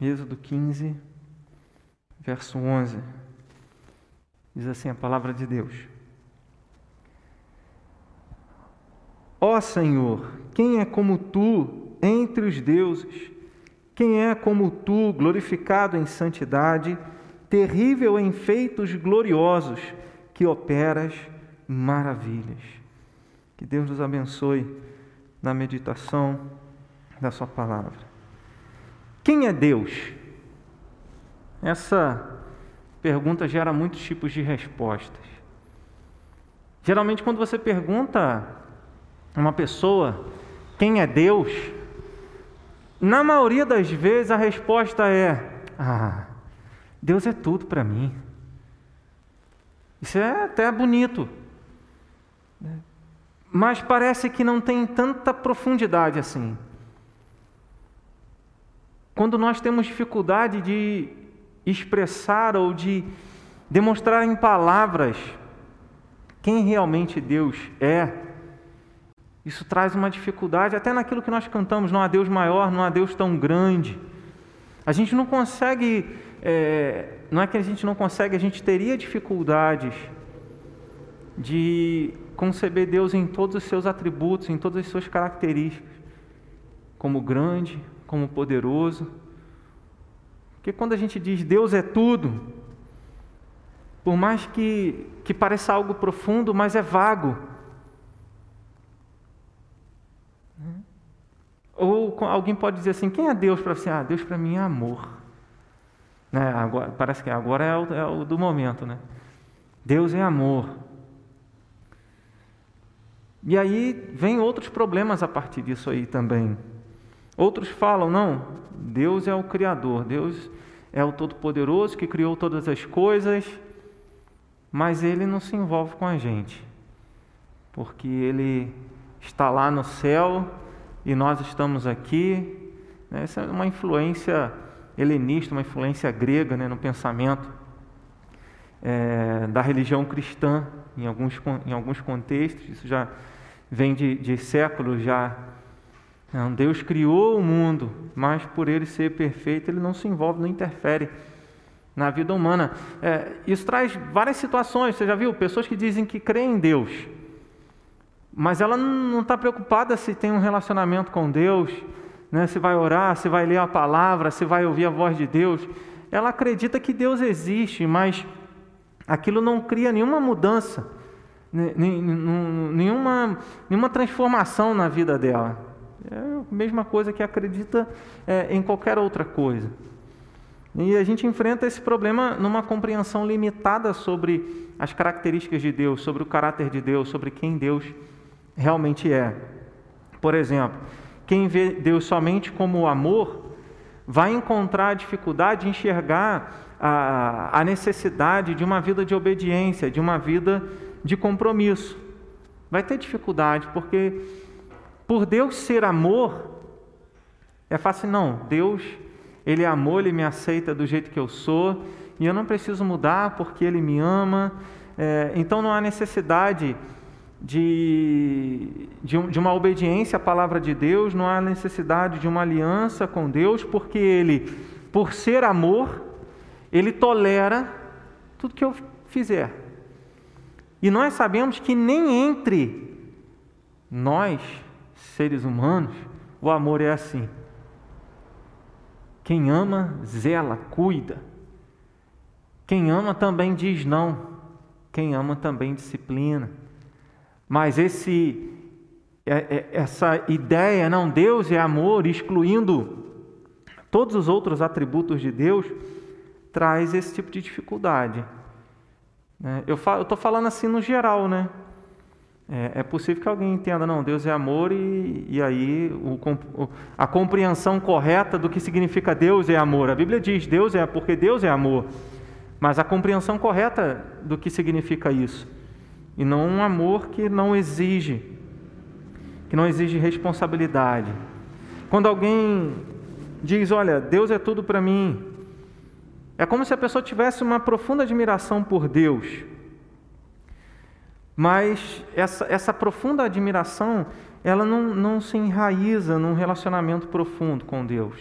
Êxodo 15, verso 11. Diz assim a palavra de Deus. Ó Senhor, quem é como tu entre os deuses? Quem é como tu, glorificado em santidade, terrível em feitos gloriosos, que operas maravilhas? Que Deus nos abençoe na meditação da Sua palavra. Quem é Deus? Essa pergunta gera muitos tipos de respostas. Geralmente, quando você pergunta a uma pessoa quem é Deus, na maioria das vezes a resposta é: Ah, Deus é tudo para mim. Isso é até bonito. Mas parece que não tem tanta profundidade assim. Quando nós temos dificuldade de expressar ou de demonstrar em palavras quem realmente Deus é, isso traz uma dificuldade até naquilo que nós cantamos: não há Deus maior, não há Deus tão grande. A gente não consegue, é, não é que a gente não consegue, a gente teria dificuldades de conceber Deus em todos os seus atributos, em todas as suas características, como grande, como poderoso. Porque quando a gente diz Deus é tudo, por mais que, que pareça algo profundo, mas é vago. Ou alguém pode dizer assim: quem é Deus para você? Ah, Deus para mim é amor. Né? Agora, parece que agora é o, é o do momento, né? Deus é amor. E aí vem outros problemas a partir disso aí também. Outros falam, não, Deus é o Criador, Deus é o Todo-Poderoso que criou todas as coisas, mas Ele não se envolve com a gente, porque Ele está lá no céu e nós estamos aqui. Essa é uma influência helenista, uma influência grega né, no pensamento é, da religião cristã, em alguns, em alguns contextos, isso já vem de, de séculos já. Não, Deus criou o mundo, mas por ele ser perfeito, ele não se envolve, não interfere na vida humana. É, isso traz várias situações. Você já viu pessoas que dizem que creem em Deus, mas ela não está preocupada se tem um relacionamento com Deus, né, se vai orar, se vai ler a palavra, se vai ouvir a voz de Deus. Ela acredita que Deus existe, mas aquilo não cria nenhuma mudança, nenhuma, nenhuma transformação na vida dela. É a mesma coisa que acredita é, em qualquer outra coisa. E a gente enfrenta esse problema numa compreensão limitada sobre as características de Deus, sobre o caráter de Deus, sobre quem Deus realmente é. Por exemplo, quem vê Deus somente como amor vai encontrar dificuldade de enxergar a, a necessidade de uma vida de obediência, de uma vida de compromisso. Vai ter dificuldade, porque por Deus ser amor, é fácil, não, Deus, Ele é amor, Ele me aceita do jeito que eu sou, e eu não preciso mudar porque Ele me ama, é, então não há necessidade de, de, de, uma obediência à palavra de Deus, não há necessidade de uma aliança com Deus, porque Ele, por ser amor, Ele tolera tudo que eu fizer. E nós sabemos que nem entre nós, seres humanos, o amor é assim. Quem ama, zela, cuida. Quem ama também diz não. Quem ama também disciplina. Mas esse, é, é, essa ideia, não, Deus é amor, excluindo todos os outros atributos de Deus, traz esse tipo de dificuldade. Né? Eu estou falando assim no geral, né? É, é, possível que alguém entenda, não, Deus é amor e, e aí o, a compreensão correta do que significa Deus é amor. A Bíblia diz Deus é porque Deus é amor, mas a compreensão correta do que significa isso e não um amor que não exige, que não exige responsabilidade. Quando alguém diz, olha, Deus é tudo para mim, é como se a pessoa tivesse uma profunda admiração por Deus, mas essa, essa profunda admiração, ela não, não se enraiza num relacionamento profundo com Deus.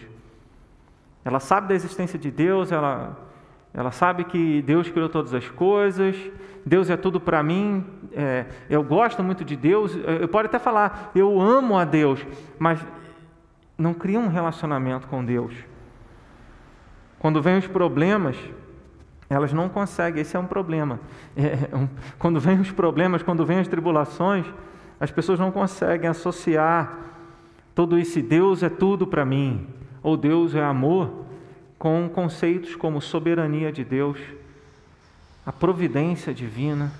Ela sabe da existência de Deus, ela, ela sabe que Deus criou todas as coisas, Deus é tudo para mim, é, eu gosto muito de Deus. Eu pode até falar, eu amo a Deus, mas não cria um relacionamento com Deus. Quando vem os problemas, elas não conseguem, esse é um problema. É, um, quando vem os problemas, quando vem as tribulações, as pessoas não conseguem associar todo esse Deus é tudo para mim, ou Deus é amor, com conceitos como soberania de Deus, a providência divina,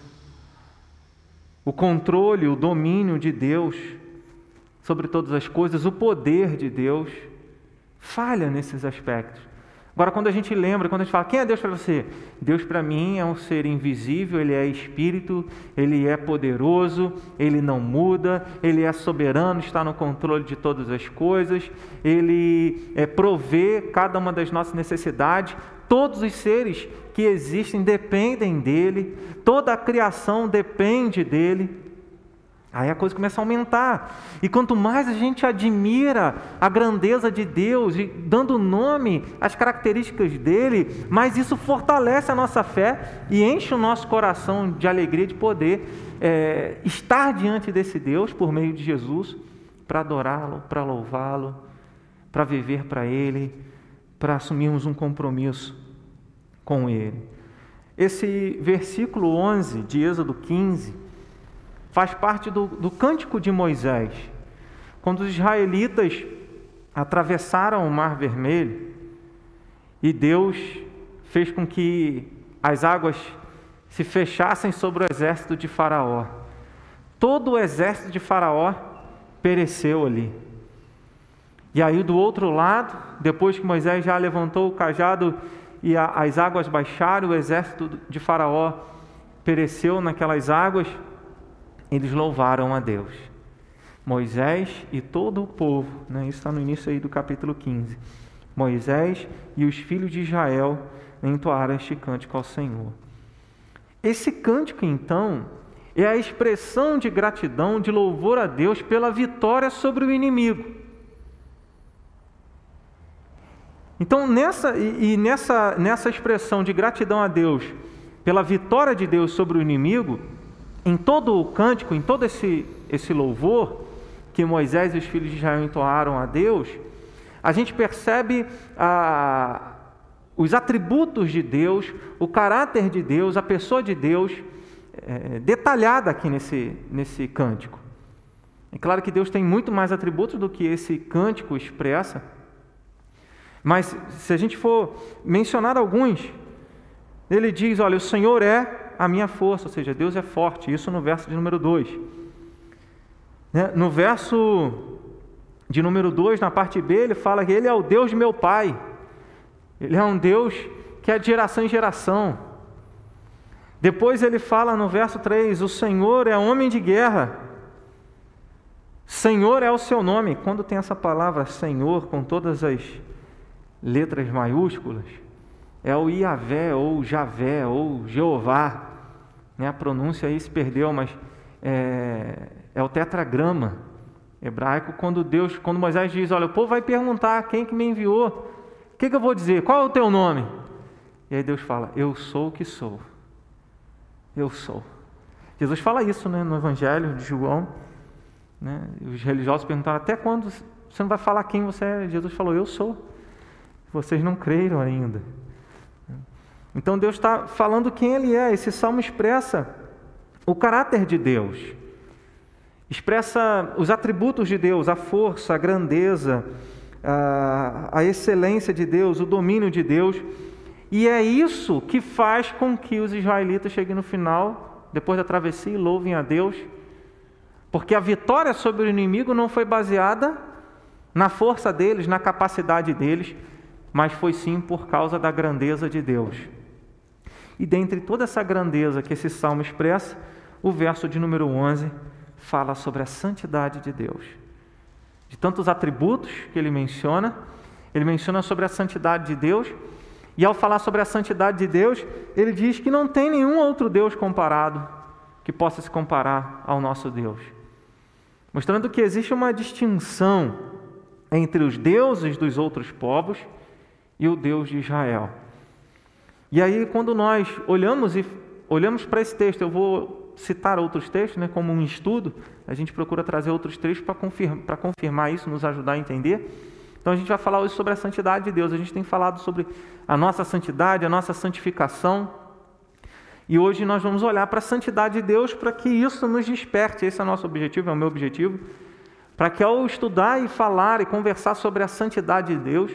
o controle, o domínio de Deus sobre todas as coisas, o poder de Deus, falha nesses aspectos. Agora, quando a gente lembra, quando a gente fala, quem é Deus para você? Deus para mim é um ser invisível, ele é espírito, ele é poderoso, ele não muda, ele é soberano, está no controle de todas as coisas, ele é, provê cada uma das nossas necessidades. Todos os seres que existem dependem dele, toda a criação depende dele. Aí a coisa começa a aumentar. E quanto mais a gente admira a grandeza de Deus dando nome às características dele, mais isso fortalece a nossa fé e enche o nosso coração de alegria de poder é, estar diante desse Deus por meio de Jesus para adorá-lo, para louvá-lo, para viver para Ele, para assumirmos um compromisso com Ele. Esse versículo 11 de Êxodo 15 faz parte do, do cântico de Moisés. Quando os israelitas atravessaram o Mar Vermelho e Deus fez com que as águas se fechassem sobre o exército de Faraó. Todo o exército de Faraó pereceu ali. E aí, do outro lado, depois que Moisés já levantou o cajado e a, as águas baixaram, o exército de Faraó pereceu naquelas águas eles louvaram a Deus. Moisés e todo o povo, né? isso está no início aí do capítulo 15. Moisés e os filhos de Israel entoaram este cântico ao Senhor. Esse cântico, então, é a expressão de gratidão, de louvor a Deus pela vitória sobre o inimigo. Então, nessa, e, nessa, nessa expressão de gratidão a Deus pela vitória de Deus sobre o inimigo, em todo o cântico, em todo esse, esse louvor que Moisés e os filhos de Israel entoaram a Deus, a gente percebe ah, os atributos de Deus, o caráter de Deus, a pessoa de Deus, é, detalhada aqui nesse, nesse cântico. É claro que Deus tem muito mais atributos do que esse cântico expressa, mas se a gente for mencionar alguns, ele diz: Olha, o Senhor é a minha força, ou seja, Deus é forte. Isso no verso de número 2. Né? No verso de número 2, na parte B, ele fala que Ele é o Deus de meu Pai. Ele é um Deus que é de geração em geração. Depois ele fala no verso 3: O Senhor é homem de guerra. Senhor é o seu nome. Quando tem essa palavra Senhor com todas as letras maiúsculas, é o Iavé, ou Javé, ou Jeová. Né? A pronúncia aí se perdeu, mas é, é o tetragrama hebraico. Quando Deus, quando Moisés diz: Olha, o povo vai perguntar quem que me enviou, o que, que eu vou dizer? Qual é o teu nome? E aí Deus fala: Eu sou o que sou. Eu sou. Jesus fala isso né, no Evangelho de João. Né? Os religiosos perguntaram: Até quando você não vai falar quem você é? Jesus falou: Eu sou. Vocês não creram ainda. Então Deus está falando quem Ele é. Esse salmo expressa o caráter de Deus, expressa os atributos de Deus, a força, a grandeza, a, excelência de Deus, o domínio de Deus. E é isso que faz com que os israelitas cheguem no final, depois da travessia, e louvem a Deus, porque a vitória sobre o inimigo não foi baseada na força deles, na capacidade deles, mas foi sim por causa da grandeza de Deus. E dentre toda essa grandeza que esse salmo expressa, o verso de número 11 fala sobre a santidade de Deus. De tantos atributos que ele menciona, ele menciona sobre a santidade de Deus, e ao falar sobre a santidade de Deus, ele diz que não tem nenhum outro Deus comparado que possa se comparar ao nosso Deus. Mostrando que existe uma distinção entre os deuses dos outros povos e o Deus de Israel. E aí, quando nós olhamos e olhamos para esse texto, eu vou citar outros textos, né, como um estudo, a gente procura trazer outros textos para confirmar, confirmar isso, nos ajudar a entender. Então a gente vai falar hoje sobre a santidade de Deus. A gente tem falado sobre a nossa santidade, a nossa santificação. E hoje nós vamos olhar para a santidade de Deus para que isso nos desperte. Esse é o nosso objetivo, é o meu objetivo. Para que ao estudar e falar e conversar sobre a santidade de Deus,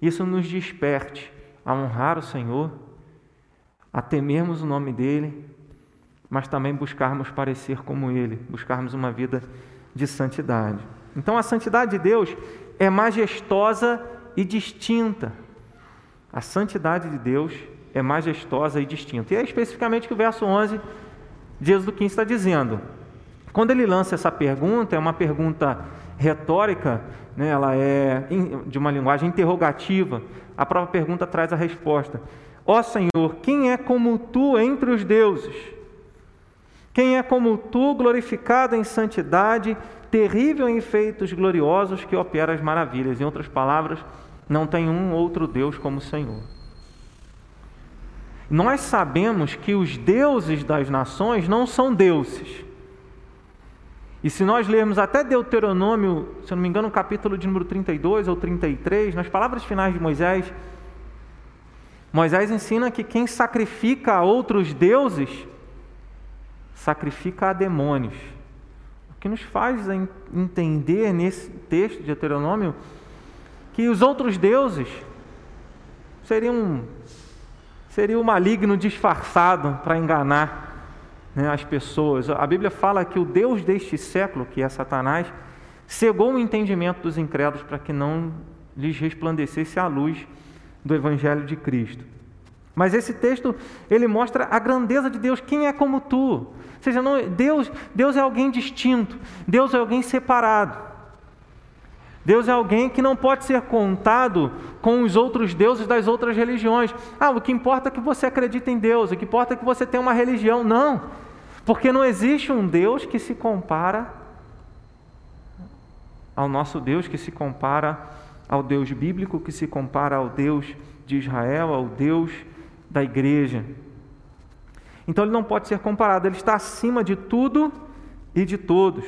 isso nos desperte a honrar o Senhor, a temermos o nome dEle, mas também buscarmos parecer como Ele, buscarmos uma vida de santidade. Então a santidade de Deus é majestosa e distinta. A santidade de Deus é majestosa e distinta. E é especificamente que o verso 11 de Êxodo 15 está dizendo. Quando ele lança essa pergunta, é uma pergunta retórica, né, ela é de uma linguagem interrogativa. A própria pergunta traz a resposta. Ó oh, Senhor, quem é como tu entre os deuses? Quem é como tu, glorificado em santidade, terrível em feitos gloriosos, que opera as maravilhas? Em outras palavras, não tem um outro Deus como o Senhor. Nós sabemos que os deuses das nações não são deuses. E se nós lermos até Deuteronômio, se eu não me engano, capítulo de número 32 ou 33, nas palavras finais de Moisés, Moisés ensina que quem sacrifica a outros deuses, sacrifica a demônios. O que nos faz entender nesse texto de Deuteronômio que os outros deuses seriam seria o maligno disfarçado para enganar né, as pessoas. A Bíblia fala que o Deus deste século, que é Satanás, cegou o entendimento dos incrédulos para que não lhes resplandecesse a luz do Evangelho de Cristo. Mas esse texto ele mostra a grandeza de Deus. Quem é como tu? Ou seja, não, Deus, Deus é alguém distinto. Deus é alguém separado. Deus é alguém que não pode ser contado com os outros deuses das outras religiões. Ah, o que importa é que você acredita em Deus, o que importa é que você tem uma religião. Não, porque não existe um Deus que se compara ao nosso Deus, que se compara ao Deus bíblico, que se compara ao Deus de Israel, ao Deus da igreja. Então ele não pode ser comparado, ele está acima de tudo e de todos.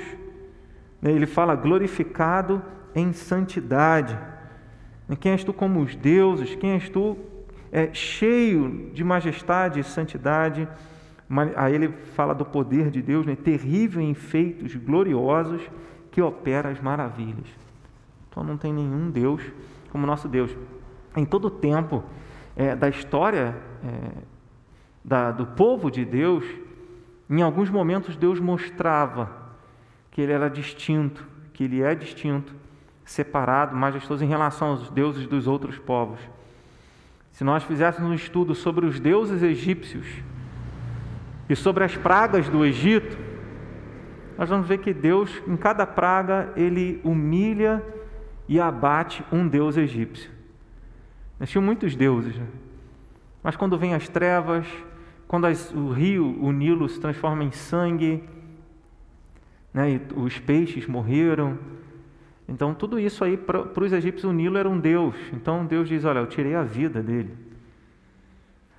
Ele fala glorificado em santidade. Quem és tu como os deuses? Quem és tu é, cheio de majestade e santidade? Aí ele fala do poder de Deus, né? terrível em feitos gloriosos que opera as maravilhas. Então não tem nenhum Deus como nosso Deus. Em todo o tempo é, da história é, da, do povo de Deus, em alguns momentos Deus mostrava que ele era distinto, que ele é distinto separado, majestoso em relação aos deuses dos outros povos. Se nós fizéssemos um estudo sobre os deuses egípcios e sobre as pragas do Egito, nós vamos ver que Deus, em cada praga, ele humilha e abate um deus egípcio. Nós tínhamos muitos deuses, né? mas quando vem as trevas, quando as, o rio, o Nilo, se transforma em sangue, né, os peixes morreram, então, tudo isso aí, para os egípcios, o Nilo era um Deus. Então, Deus diz: Olha, eu tirei a vida dele.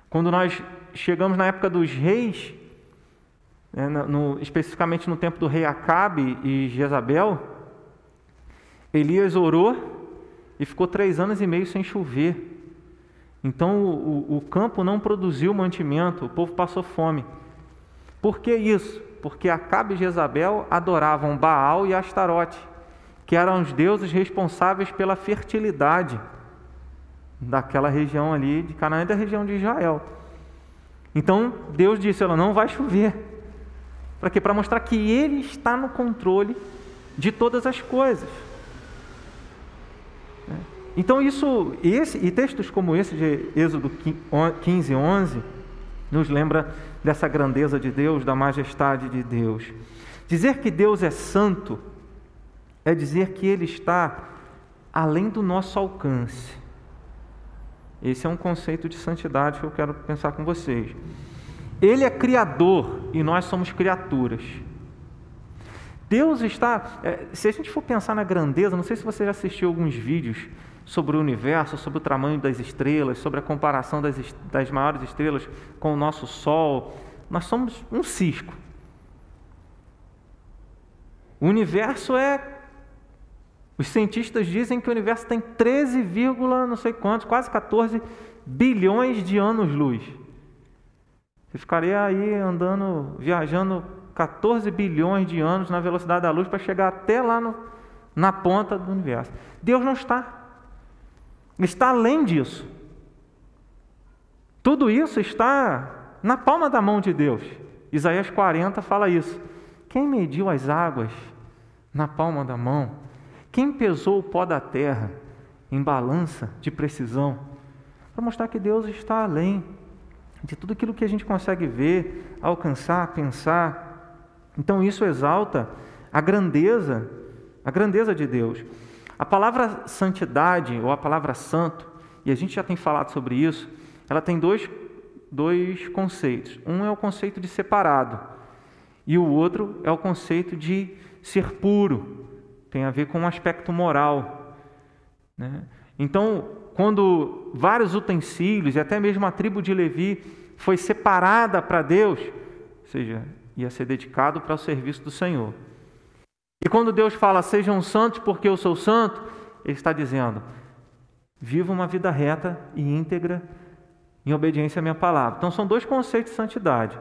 Quando nós chegamos na época dos reis, né, no, especificamente no tempo do rei Acabe e Jezabel, Elias orou e ficou três anos e meio sem chover. Então, o, o campo não produziu mantimento, o povo passou fome. Por que isso? Porque Acabe e Jezabel adoravam Baal e Astarote que eram os deuses responsáveis pela fertilidade daquela região ali de Canaã e da região de Israel. Então Deus disse: ela não vai chover. Para quê? Para mostrar que Ele está no controle de todas as coisas. Então isso, esse, e textos como esse de Êxodo 15, 11, nos lembra dessa grandeza de Deus, da majestade de Deus. Dizer que Deus é santo é dizer que Ele está além do nosso alcance. Esse é um conceito de santidade que eu quero pensar com vocês. Ele é criador e nós somos criaturas. Deus está. É, se a gente for pensar na grandeza, não sei se você já assistiu alguns vídeos sobre o universo, sobre o tamanho das estrelas, sobre a comparação das, das maiores estrelas com o nosso Sol. Nós somos um cisco. O universo é. Os cientistas dizem que o universo tem 13, não sei quantos, quase 14 bilhões de anos-luz. Você ficaria aí andando, viajando 14 bilhões de anos na velocidade da luz para chegar até lá no, na ponta do universo. Deus não está. Está além disso. Tudo isso está na palma da mão de Deus. Isaías 40 fala isso. Quem mediu as águas na palma da mão? Quem pesou o pó da terra em balança de precisão? Para mostrar que Deus está além de tudo aquilo que a gente consegue ver, alcançar, pensar. Então isso exalta a grandeza, a grandeza de Deus. A palavra santidade ou a palavra santo, e a gente já tem falado sobre isso, ela tem dois, dois conceitos. Um é o conceito de separado, e o outro é o conceito de ser puro, tem a ver com um aspecto moral. Né? Então, quando vários utensílios, e até mesmo a tribo de Levi, foi separada para Deus, ou seja, ia ser dedicado para o serviço do Senhor. E quando Deus fala, sejam santos porque eu sou santo, Ele está dizendo, viva uma vida reta e íntegra em obediência à minha palavra. Então são dois conceitos de santidade.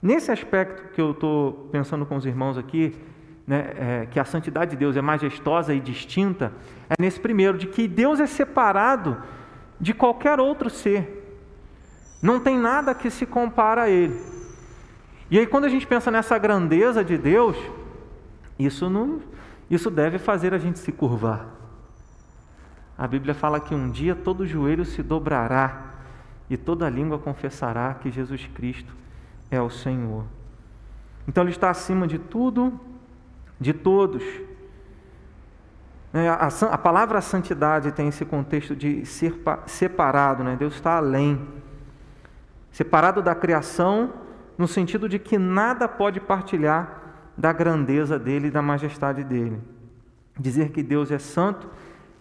Nesse aspecto que eu estou pensando com os irmãos aqui, né, é, que a santidade de Deus é majestosa e distinta, é nesse primeiro, de que Deus é separado de qualquer outro ser. Não tem nada que se compara a Ele. E aí, quando a gente pensa nessa grandeza de Deus, isso, não, isso deve fazer a gente se curvar. A Bíblia fala que um dia todo joelho se dobrará e toda língua confessará que Jesus Cristo é o Senhor. Então Ele está acima de tudo, de todos. É, a, palavra santidade tem esse contexto de ser separado, né? Deus está além. Separado da criação, no sentido de que nada pode partilhar da grandeza dele e da majestade dele. Dizer que Deus é santo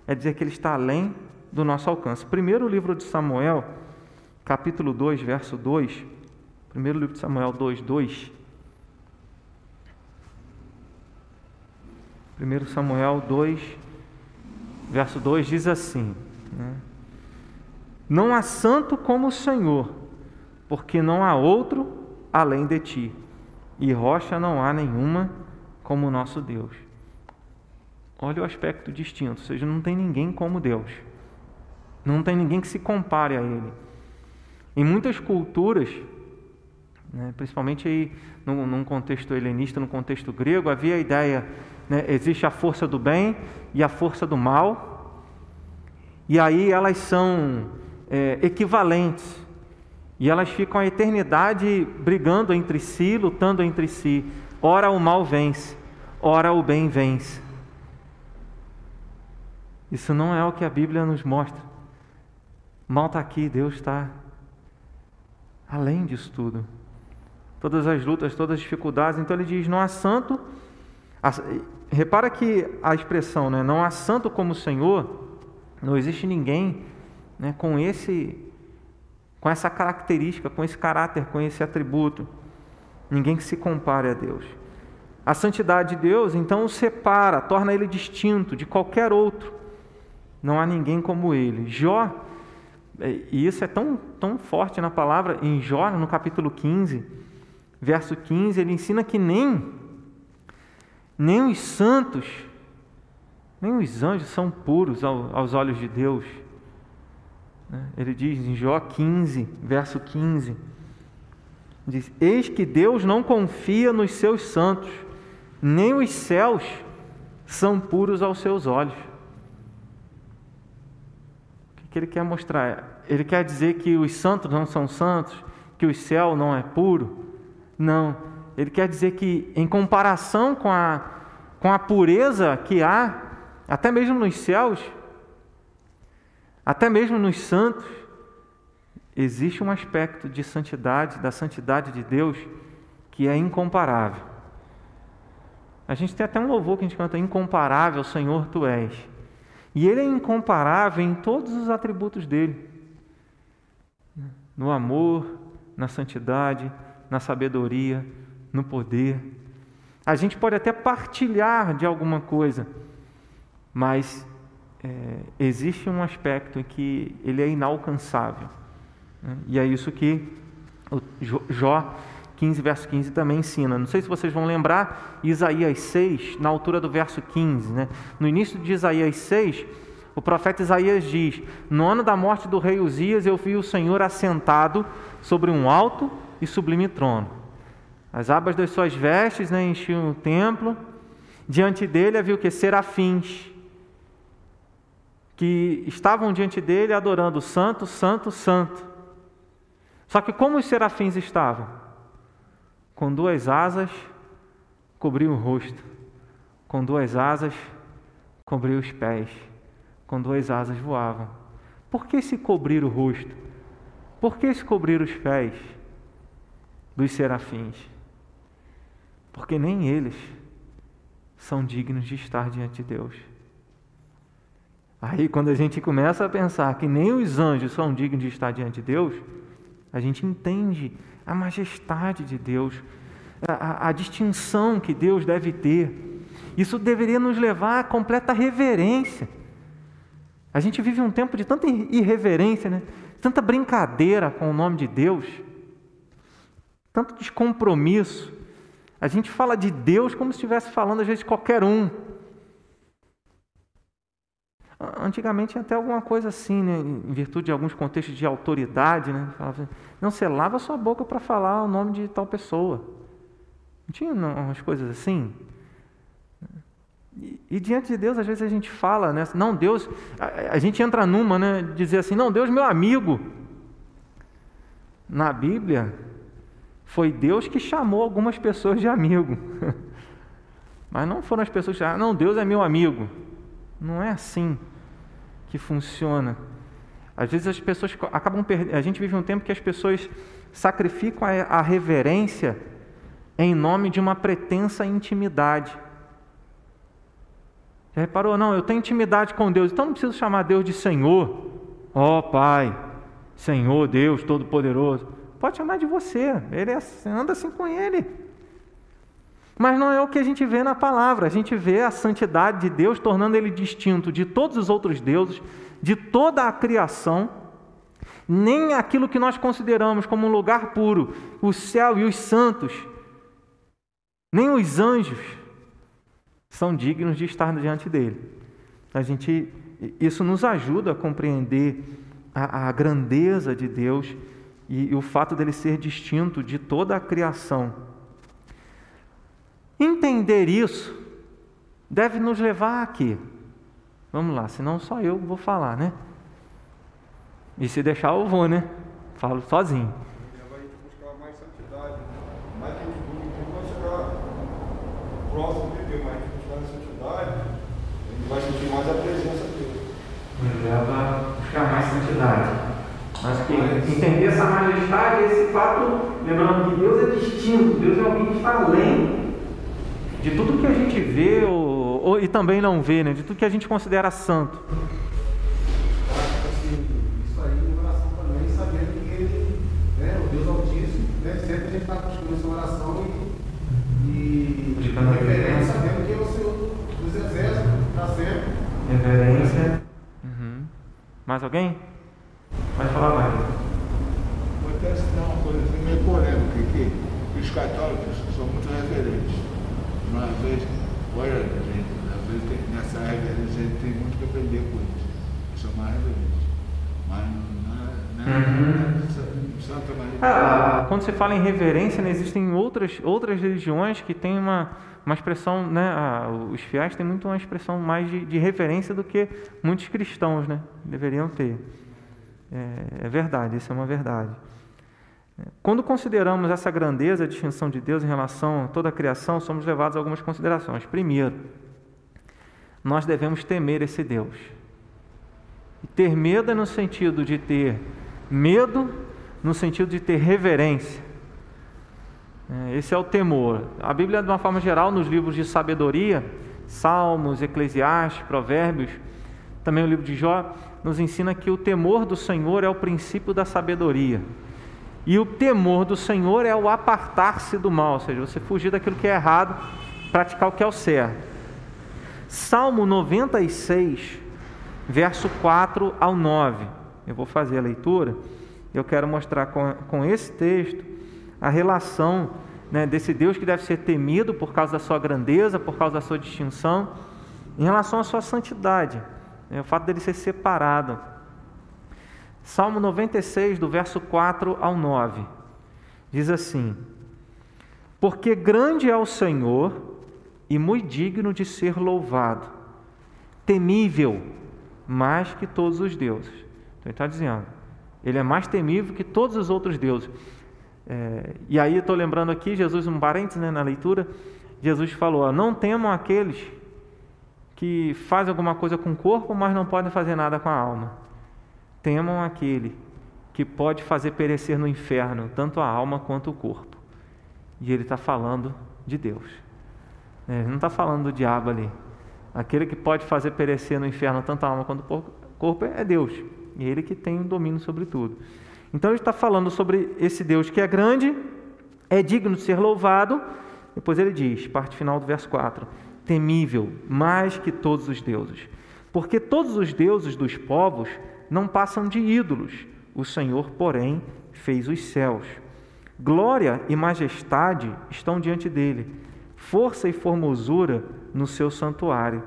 é dizer que ele está além do nosso alcance. Primeiro livro de Samuel, capítulo 2, verso 2. Primeiro livro de Samuel 2, 2. 1 Samuel 2, verso 2 diz assim: né? Não há santo como o Senhor, porque não há outro além de ti e rocha não há nenhuma como o nosso Deus. Olha o aspecto distinto, ou seja, não tem ninguém como Deus. Não tem ninguém que se compare a Ele. Em muitas culturas, né, principalmente aí num, num, contexto helenista, no contexto grego, havia a ideia, né, existe a força do bem e a força do mal, e aí elas são é, equivalentes. E elas ficam a eternidade brigando entre si, lutando entre si. Ora o mal vence, ora o bem vence. Isso não é o que a Bíblia nos mostra. O mal está aqui, Deus está além disso tudo. Todas as lutas, todas as dificuldades. Então ele diz: não há santo. Repara que a expressão, né, não há santo como o Senhor, não existe ninguém né, com esse com essa característica, com esse caráter, com esse atributo. Ninguém que se compare a Deus. A santidade de Deus, então, o separa, torna ele distinto de qualquer outro. Não há ninguém como ele. Jó, é, e isso é tão, tão forte na palavra, em Jó, no capítulo 15, verso 15, ele ensina que nem, nem os santos, nem os anjos são puros aos olhos de Deus. Né? Ele diz em Jó 15, verso 15: diz: Eis que Deus não confia nos seus santos, nem os céus são puros aos seus olhos. O que ele quer mostrar? Ele quer dizer que os santos não são santos, que o céu não é puro? Não. Ele quer dizer que, em comparação com a, com a pureza que há, até mesmo nos céus, até mesmo nos santos, existe um aspecto de santidade, da santidade de Deus, que é incomparável. A gente tem até um louvor que a gente canta: Incomparável, Senhor, tu és. E ele é incomparável em todos os atributos dele: no amor, na santidade, na sabedoria, no poder. A gente pode até partilhar de alguma coisa, mas é, existe um aspecto em que ele é inalcançável. Né? E é isso que Jó 15, verso 15 também ensina. Não sei se vocês vão lembrar, Isaías 6, na altura do verso 15. Né? No início de Isaías 6, o profeta Isaías diz: No ano da morte do rei Uzias, eu vi o Senhor assentado sobre um alto e sublime trono. As abas das suas vestes né, enchiam o templo. Diante dele havia o que? Serafins, que estavam diante dele adorando Santo, Santo, Santo. Só que como os serafins estavam? Com duas asas cobriu o rosto, com duas asas cobriu os pés, com duas asas voavam. Por que se cobrir o rosto? Por que se cobrir os pés dos serafins? Porque nem eles são dignos de estar diante de Deus. Aí, quando a gente começa a pensar que nem os anjos são dignos de estar diante de Deus, a gente entende a majestade de Deus, a, a, distinção que Deus deve ter. Isso deveria nos levar a completa reverência. A gente vive um tempo de tanta irreverência, né? tanta brincadeira com o nome de Deus, tanto descompromisso. A gente fala de Deus como se estivesse falando, às vezes, de qualquer um. Antigamente até alguma coisa assim, né? em virtude de alguns contextos de autoridade, né? Falava, não, você lava sua boca para falar o nome de tal pessoa. Não tinha umas coisas assim? E, e, diante de Deus, às vezes a gente fala, né? Não, Deus, a, a gente entra numa, né? Dizer assim, não, Deus meu amigo. Na Bíblia, foi Deus que chamou algumas pessoas de amigo. Mas não foram as pessoas que chamaram, não, Deus é meu amigo. Não é assim que funciona. Às vezes as pessoas acabam perdendo. A gente vive um tempo que as pessoas sacrificam a, a reverência em nome de uma pretensa intimidade. Já reparou? Não, eu tenho intimidade com Deus, então não preciso chamar Deus de Senhor. Ó oh, Pai, Senhor, Deus Todo-Poderoso. Pode chamar de você, ele é, anda assim com Ele. Mas não é o que a gente vê na palavra. A gente vê a santidade de Deus tornando ele distinto de todos os outros deuses, de toda a criação. Nem aquilo que nós consideramos como um lugar puro, o céu e os santos, nem os anjos são dignos de estar diante dele. A gente, isso nos ajuda a compreender a, a grandeza de Deus e, e o fato dele ser distinto de toda a criação. Entender isso deve nos levar aqui. Vamos lá, senão só eu vou falar, né? E se deixar eu vou, né? Falo sozinho. Vai buscar mais santidade, mais que vai chegar próximo de Deus, mais buscar santidade, ele vai sentir mais a presença dele. Ele leva a buscar mais santidade. Mas que entender essa majestade, esse fato, lembrando que Deus é distinto, Deus é alguém que está além de tudo que a gente vê ou, ou, e também não vê, né? de tudo que a gente considera santo. Isso aí em oração também, sabendo que ele, né, o Deus Altíssimo, né, sempre a gente está buscando essa oração e, e reverência, sabendo que é o Senhor dos Exércitos, está sempre. Reverência. Uhum. Mais alguém? Pode falar mais. Eu quero citar uma coisa assim, meio polêmica, que os católicos são muito reverentes uma vez, olha, gente, às vezes tem, nessa reverência a gente tem muito que aprender com isso. Isso é uma reverência. Mas não é, uhum. Santa Maria. Ah, quando se fala em reverência, né, existem outras, outras religiões que têm uma, uma expressão, né, ah, os fiéis têm muito uma expressão mais de, de, reverência do que muitos cristãos né, deveriam ter. É, é verdade, isso é uma verdade. Quando consideramos essa grandeza, a distinção de Deus em relação a toda a criação, somos levados a algumas considerações. Primeiro, nós devemos temer esse Deus. E ter medo é no sentido de ter medo, no sentido de ter reverência. É, esse é o temor. A Bíblia, de uma forma geral, nos livros de sabedoria, Salmos, Eclesiastes, Provérbios, Também o livro de Jó nos ensina que o temor do Senhor é o princípio da sabedoria. E o temor do Senhor é o apartar-se do mal, ou seja, você fugir daquilo que é errado, praticar o que é o certo. Salmo 96, verso 4 ao 9. Eu vou fazer a leitura. Eu quero mostrar com, com esse texto a relação né, desse Deus que deve ser temido por causa da sua grandeza, por causa da sua distinção, em relação à sua santidade, né, o fato dele ser separado. Salmo 96, do verso 4 ao 9, diz assim: Porque grande é o Senhor e muito digno de ser louvado, temível mais que todos os deuses. Então ele está dizendo, ele é mais temível que todos os outros deuses. É, e aí estou lembrando aqui, Jesus, um parênteses né, na leitura, Jesus falou: ó, Não temam aqueles que fazem alguma coisa com o corpo, mas não podem fazer nada com a alma. Temam aquele que pode fazer perecer no inferno tanto a alma quanto o corpo. E ele está falando de Deus. É, ele não está falando do diabo ali. Aquele que pode fazer perecer no inferno tanto a alma quanto o corpo é Deus. E ele que tem o domínio sobre tudo. Então ele está falando sobre esse Deus que é grande, é digno de ser louvado. Depois ele diz, parte final do verso 4: temível mais que todos os deuses. Porque todos os deuses dos povos não passam de ídolos, o Senhor, porém, fez os céus. Glória e majestade estão diante dele, força e formosura no seu santuário.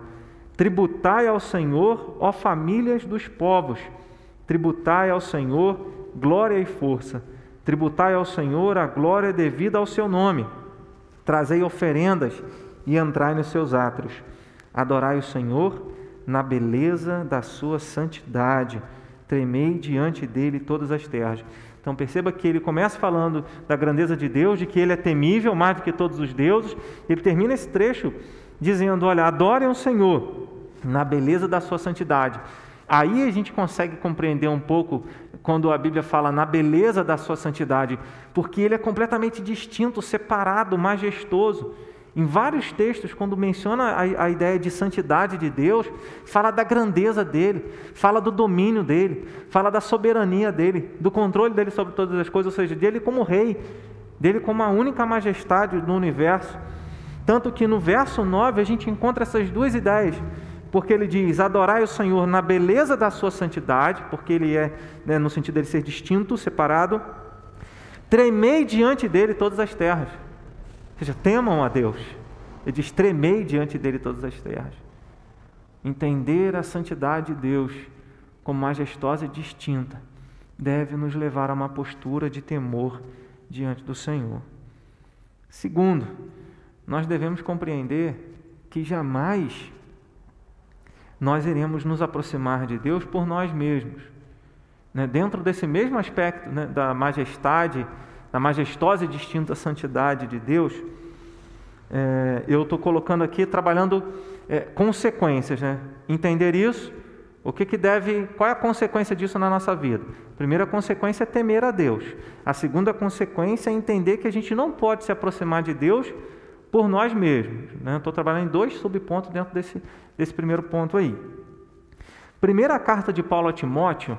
Tributai ao Senhor, ó famílias dos povos, tributai ao Senhor glória e força. Tributai ao Senhor a glória devida ao seu nome. Trazei oferendas e entrai nos seus átrios. Adorai o Senhor na beleza da sua santidade. Tremei diante dele todas as terras. Então perceba que ele começa falando da grandeza de Deus, de que ele é temível mais do que todos os deuses. Ele termina esse trecho dizendo: Olha, adorem o Senhor na beleza da sua santidade. Aí a gente consegue compreender um pouco quando a Bíblia fala na beleza da sua santidade, porque ele é completamente distinto, separado, majestoso. Em vários textos, quando menciona a, a, ideia de santidade de Deus, fala da grandeza dele, fala do domínio dele, fala da soberania dele, do controle dele sobre todas as coisas, ou seja, dele como rei, dele como a única majestade do universo. Tanto que no verso 9 a gente encontra essas duas ideias porque ele diz: adorai o Senhor na beleza da sua santidade, porque ele é, né, no sentido de ser distinto, separado. Tremei diante dele todas as terras. Ou seja, temam a Deus. Ele diz: tremei diante dele todas as terras. Entender a santidade de Deus como majestosa e distinta deve nos levar a uma postura de temor diante do Senhor. Segundo, nós devemos compreender que jamais nós iremos nos aproximar de Deus por nós mesmos. Né? Dentro desse mesmo aspecto né, da majestade, da majestosa e distinta santidade de Deus, é, eu estou colocando aqui, trabalhando é, consequências. Né? Entender isso, o que, que deve, qual é a consequência disso na nossa vida? A primeira consequência é temer a Deus. A segunda consequência é entender que a gente não pode se aproximar de Deus por nós mesmos. Né? Estou trabalhando em dois subpontos dentro desse, desse primeiro ponto aí. Primeira carta de Paulo a Timóteo,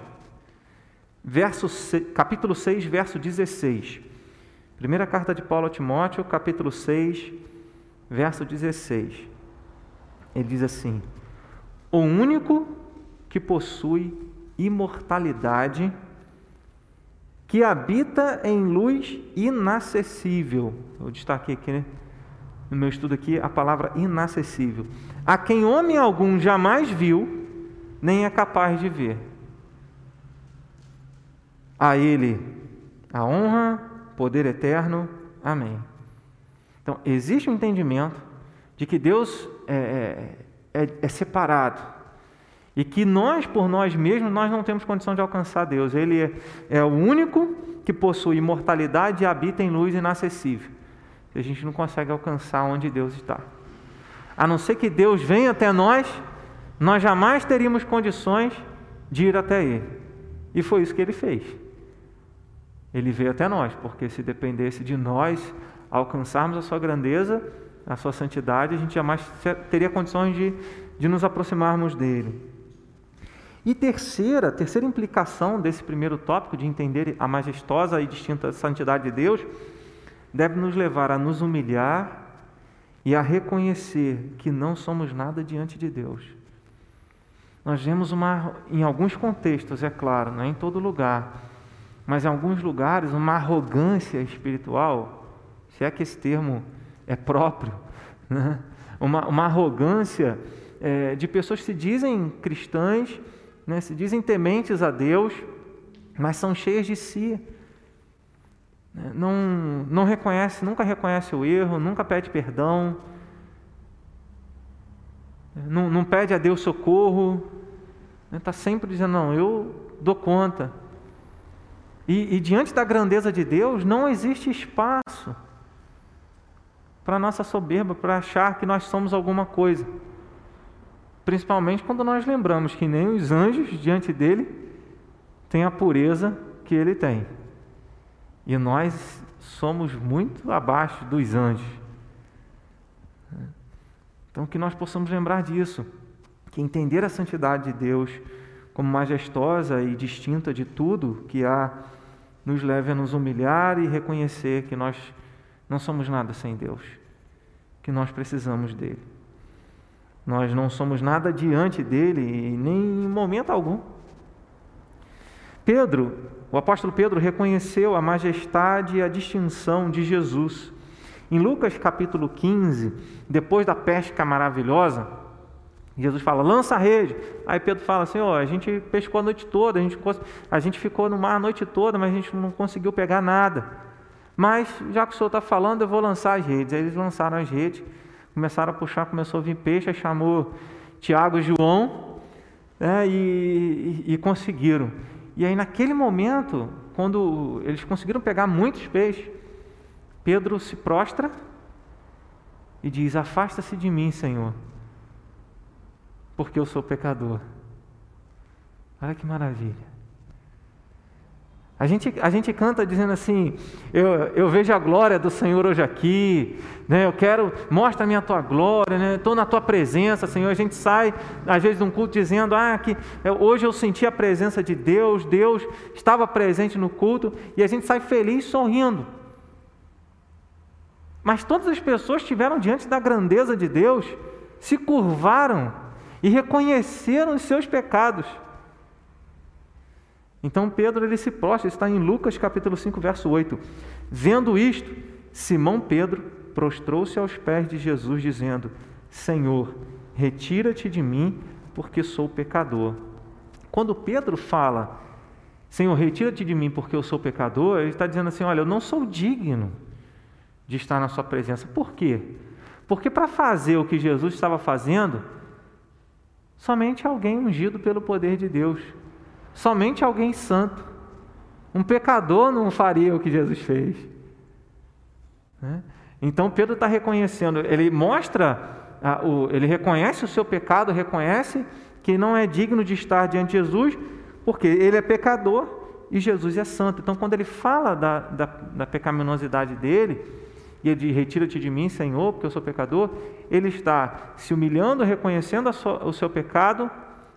verso, capítulo 6, verso 16. Primeira carta de Paulo a Timóteo, capítulo 6, verso 16. Ele diz assim: O único que possui imortalidade, que habita em luz inacessível. Eu destaquei aqui, né? no meu estudo aqui, a palavra inacessível. A quem homem algum jamais viu, nem é capaz de ver. A Ele a honra, poder eterno. Amém. Então, existe um entendimento de que Deus é, é, é, é separado e que nós, por nós mesmos, nós não temos condição de alcançar Deus. Ele é, é o único que possui imortalidade e habita em luz inacessível a gente não consegue alcançar onde Deus está. A não ser que Deus venha até nós, nós jamais teríamos condições de ir até Ele. E foi isso que Ele fez. Ele veio até nós, porque se dependesse de nós alcançarmos a Sua grandeza, a Sua santidade, a gente jamais teria condições de, de nos aproximarmos dEle. E terceira, terceira implicação desse primeiro tópico de entender a majestosa e distinta santidade de Deus, deve nos levar a nos humilhar e a reconhecer que não somos nada diante de Deus. Nós vemos uma, em alguns contextos, é claro, não é em todo lugar, mas em alguns lugares, uma arrogância espiritual, se é que esse termo é próprio, né? uma, uma arrogância é, de pessoas que se dizem cristãs, né? se dizem tementes a Deus, mas são cheias de si. Né? Não, não reconhece, nunca reconhece o erro, nunca pede perdão, não, não pede a Deus socorro, está né? sempre dizendo, não, eu dou conta. E, e diante da grandeza de Deus, não existe espaço para nossa soberba, para achar que nós somos alguma coisa. Principalmente quando nós lembramos que nem os anjos diante dele têm a pureza que ele tem. E nós somos muito abaixo dos anjos. Então, que nós possamos lembrar disso, que entender a santidade de Deus como majestosa e distinta de tudo que há, nos leve a nos humilhar e reconhecer que nós não somos nada sem Deus, que nós precisamos dele. Nós não somos nada diante dele, nem em momento algum. Pedro, o apóstolo Pedro reconheceu a majestade e a distinção de Jesus. Em Lucas capítulo 15, depois da pesca maravilhosa, Jesus fala, lança a rede. Aí Pedro fala assim, ó, a gente pescou a noite toda, a gente, a gente ficou no mar a noite toda, mas a gente não conseguiu pegar nada. Mas, já que o senhor está falando, eu vou lançar as redes. Aí eles lançaram as redes, começaram a puxar, começou a vir peixe, chamou Tiago e João né, e, e, e conseguiram. E aí, naquele momento, quando eles conseguiram pegar muitos peixes, Pedro se prostra e diz: Afasta-se de mim, Senhor, porque eu sou pecador. Olha que maravilha. A gente, a gente canta dizendo assim: eu, eu vejo a glória do Senhor hoje aqui, né? eu quero, mostra-me a tua glória, né? estou na tua presença, Senhor. A gente sai, às vezes, de um culto dizendo: ah, que, hoje eu senti a presença de Deus, Deus estava presente no culto, e a gente sai feliz, sorrindo. Mas todas as pessoas estiveram diante da grandeza de Deus, se curvaram e reconheceram os seus pecados. Então Pedro ele se prostra, está em Lucas capítulo 5, verso 8. Vendo isto, Simão Pedro prostrou-se aos pés de Jesus, dizendo: Senhor, retira-te de mim, porque sou pecador. Quando Pedro fala, Senhor, retira-te de mim, porque eu sou pecador, ele está dizendo assim: Olha, eu não sou digno de estar na Sua presença. Por quê? Porque para fazer o que Jesus estava fazendo, somente alguém ungido pelo poder de Deus Somente alguém santo. Um pecador não faria o que Jesus fez. Né? Então Pedro está reconhecendo, ele mostra, ele reconhece o seu pecado, reconhece que não é digno de estar diante de Jesus, porque ele é pecador e Jesus é santo. Então, quando ele fala da, da, da pecaminosidade dele, e diz: Retira-te de mim, Senhor, porque eu sou pecador, ele está se humilhando, reconhecendo sua, o seu pecado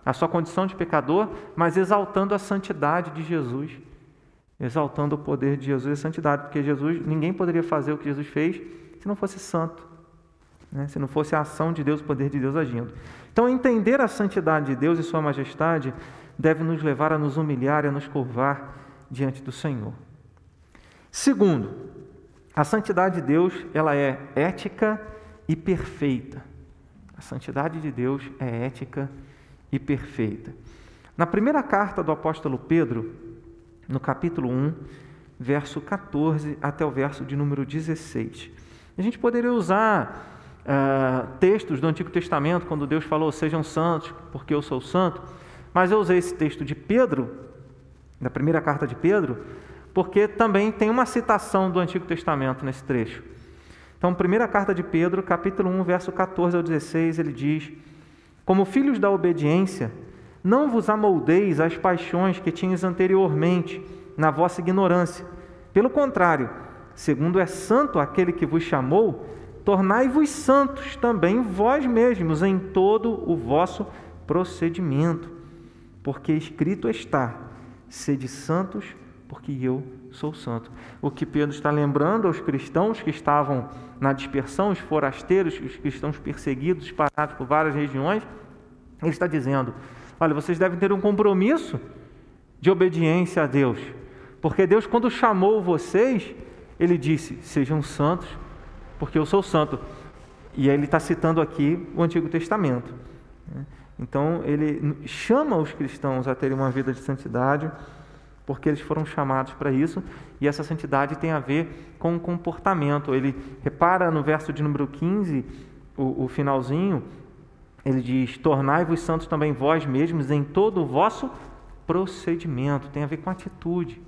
a sua condição de pecador, mas exaltando a santidade de Jesus, exaltando o poder de Jesus e a santidade, porque Jesus, ninguém poderia fazer o que Jesus fez se não fosse santo, né? se não fosse a ação de Deus, o poder de Deus agindo. Então, entender a santidade de Deus e Sua majestade deve nos levar a nos humilhar e a nos curvar diante do Senhor. Segundo, a santidade de Deus ela é ética e perfeita. A santidade de Deus é ética e perfeita. Na primeira carta do apóstolo Pedro, no capítulo 1, verso 14 até o verso de número 16, a gente poderia usar uh, textos do Antigo Testamento, quando Deus falou: Sejam santos, porque eu sou santo, mas eu usei esse texto de Pedro, da primeira carta de Pedro, porque também tem uma citação do Antigo Testamento nesse trecho. Então, primeira carta de Pedro, capítulo 1, verso 14 ao 16, ele diz como filhos da obediência, não vos amoldeis às paixões que tinhas anteriormente, na vossa ignorância. Pelo contrário, segundo é santo aquele que vos chamou, tornai-vos santos também vós mesmos em todo o vosso procedimento. porque escrito está: sede santos, porque eu sou santo. O que Pedro está lembrando aos cristãos que estavam na dispersão, os forasteiros, os cristãos perseguidos, espalhados por várias regiões, ele está dizendo: olha, vocês devem ter um compromisso de obediência a Deus, porque Deus, quando chamou vocês, ele disse: sejam santos, porque eu sou santo. E aí ele está citando aqui o Antigo Testamento. Então ele chama os cristãos a terem uma vida de santidade, porque eles foram chamados para isso, e essa santidade tem a ver com o comportamento. Ele repara no verso de número 15, o, o finalzinho, ele diz: Tornai-vos santos também vós mesmos em todo o vosso procedimento, tem a ver com atitude.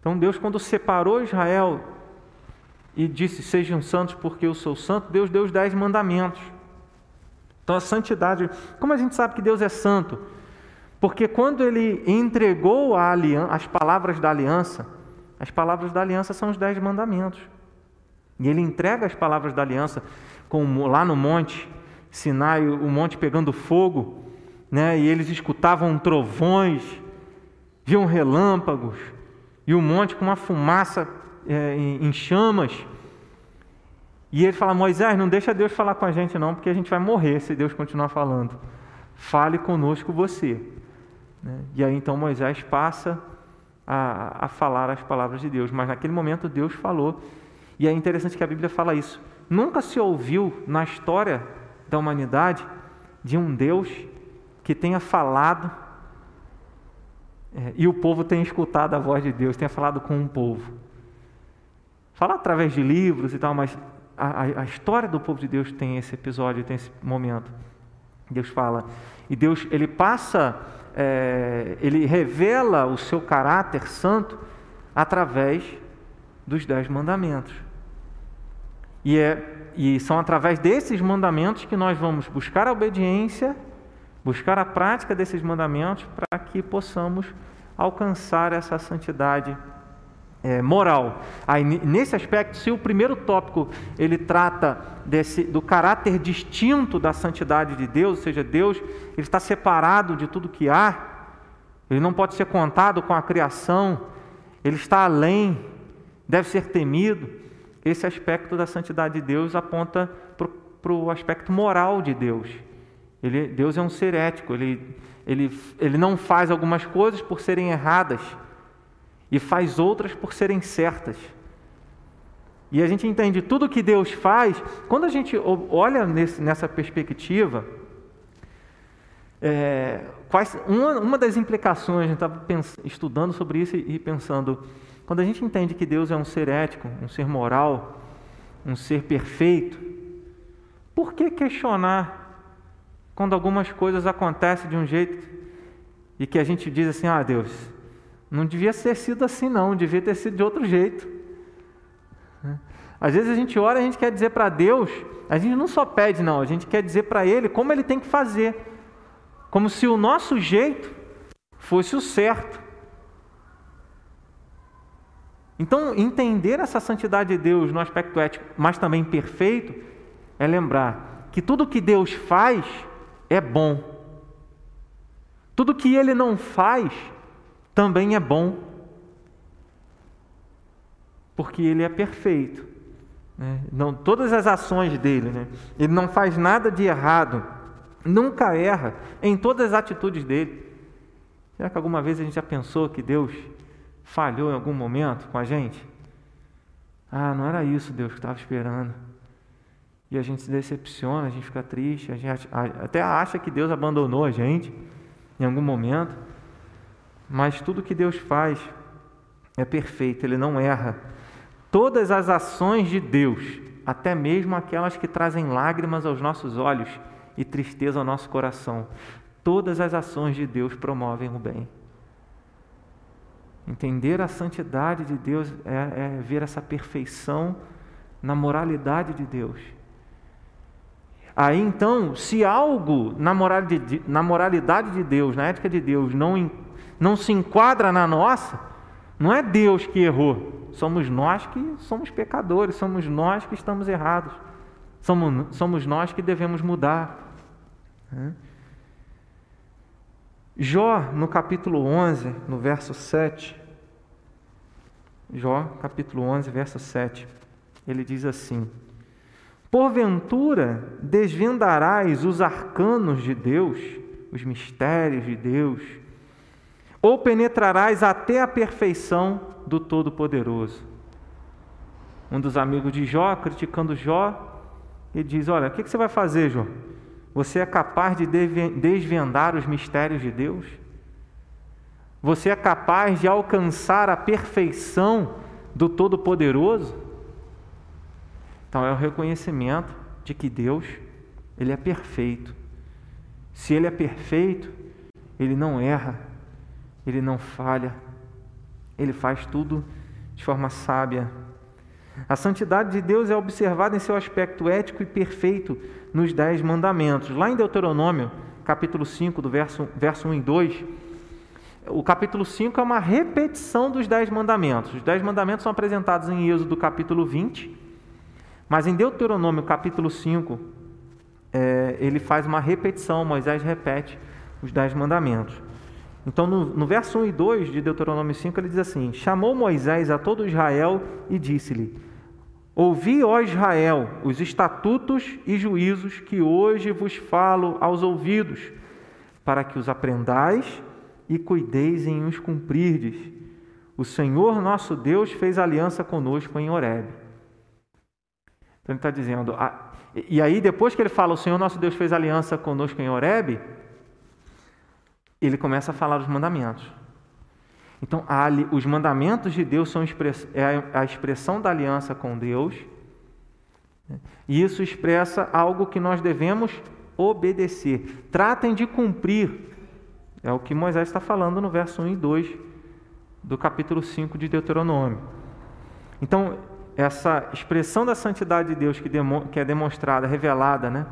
Então Deus, quando separou Israel e disse: Sejam santos porque eu sou santo, Deus deu os dez mandamentos. Então a santidade, como a gente sabe que Deus é santo? Porque quando ele entregou aliança, as palavras da aliança, as palavras da aliança são os dez mandamentos. E ele entrega as palavras da aliança com, lá no monte Sinai, o monte pegando fogo, né? e eles escutavam trovões, viam relâmpagos, e o monte com uma fumaça é, em chamas. E ele fala: Moisés, não deixa Deus falar com a gente, não, porque a gente vai morrer se Deus continuar falando. Fale conosco você. Né? E aí então Moisés passa a, a falar as palavras de Deus. Mas naquele momento Deus falou. E é interessante que a Bíblia fala isso. Nunca se ouviu na história da humanidade de um Deus que tenha falado é, e o povo tenha escutado a voz de Deus, tenha falado com um povo. Fala através de livros e tal, mas a, a, história do povo de Deus tem esse episódio, tem esse momento. Deus fala. E Deus, ele passa, é, ele revela o seu caráter santo através dos dez mandamentos. E, é, e são através desses mandamentos que nós vamos buscar a obediência, buscar a prática desses mandamentos para que possamos alcançar essa santidade é, moral. Aí, nesse aspecto, se o primeiro tópico ele trata desse, do caráter distinto da santidade de Deus, ou seja, Deus ele está separado de tudo que há, ele não pode ser contado com a criação, ele está além, deve ser temido. Esse aspecto da santidade de Deus aponta para o aspecto moral de Deus. Ele, Deus é um ser ético, ele, ele, ele não faz algumas coisas por serem erradas e faz outras por serem certas. E a gente entende tudo que Deus faz, quando a gente olha nesse, nessa perspectiva, é, quais, uma, uma, das implicações, a gente estava estudando sobre isso e, e pensando, quando a gente entende que Deus é um ser ético, um ser moral, um ser perfeito, por que questionar quando algumas coisas acontecem de um jeito e que a gente diz assim: ah, Deus, não devia ter sido assim, não, devia ter sido de outro jeito. Às vezes a gente ora e a gente quer dizer para Deus, a gente não só pede, não, a gente quer dizer para Ele como Ele tem que fazer. Como se o nosso jeito fosse o certo. Então, entender essa santidade de Deus no aspecto ético, mas também perfeito, é lembrar que tudo que Deus faz é bom. Tudo que Ele não faz também é bom, porque Ele é perfeito. Né? Não, todas as ações dele, né? Ele não faz nada de errado, nunca erra em todas as atitudes dele. Será que alguma vez a gente já pensou que Deus falhou em algum momento com a gente? Ah, não era isso Deus que estava esperando. E a gente se decepciona, a gente fica triste, a gente até acha que Deus abandonou a gente em algum momento. Mas tudo que Deus faz é perfeito, ele não erra. Todas as ações de Deus, até mesmo aquelas que trazem lágrimas aos nossos olhos e tristeza ao nosso coração, todas as ações de Deus promovem o bem. Entender a santidade de Deus é, é ver essa perfeição na moralidade de Deus. Aí então, se algo na moralidade, de Deus, na ética de Deus, não não se enquadra na nossa, não é Deus que errou, somos nós que somos pecadores, somos nós que estamos errados, somos, somos nós que devemos mudar. Jó, no capítulo 11, no verso 7, Jó, capítulo 11, verso 7, ele diz assim: Porventura desvendarás os arcanos de Deus, os mistérios de Deus, ou penetrarás até a perfeição do Todo-Poderoso. Um dos amigos de Jó, criticando Jó, ele diz: Olha, o que você vai fazer, Jó? Você é capaz de desvendar os mistérios de Deus? Você é capaz de alcançar a perfeição do Todo-Poderoso? Então é o reconhecimento de que Deus, ele é perfeito. Se ele é perfeito, ele não erra, ele não falha, ele faz tudo de forma sábia. A santidade de Deus é observada em seu aspecto ético e perfeito nos Dez Mandamentos. Lá em Deuteronômio, capítulo 5, do verso, verso 1 e 2, o capítulo 5 é uma repetição dos Dez Mandamentos. Os Dez Mandamentos são apresentados em Êxodo, capítulo 20, mas em Deuteronômio, capítulo 5, é, ele faz uma repetição, Moisés repete os Dez Mandamentos. Então, no, no verso 1 e 2 de Deuteronômio 5, ele diz assim: Chamou Moisés a todo Israel e disse-lhe: Ouvi, ó Israel, os estatutos e juízos que hoje vos falo aos ouvidos, para que os aprendais e cuideis em os cumprirdes. O Senhor nosso Deus fez aliança conosco em Horeb. Então ele está dizendo, ah, e aí depois que ele fala, o Senhor nosso Deus fez aliança conosco em Horeb, ele começa a falar dos mandamentos. Então, os mandamentos de Deus são é a expressão da aliança com Deus, né? e isso expressa algo que nós devemos obedecer. Tratem de cumprir, é o que Moisés está falando no verso 1 e 2 do capítulo 5 de Deuteronômio. Então, essa expressão da santidade de Deus que é demonstrada, revelada né,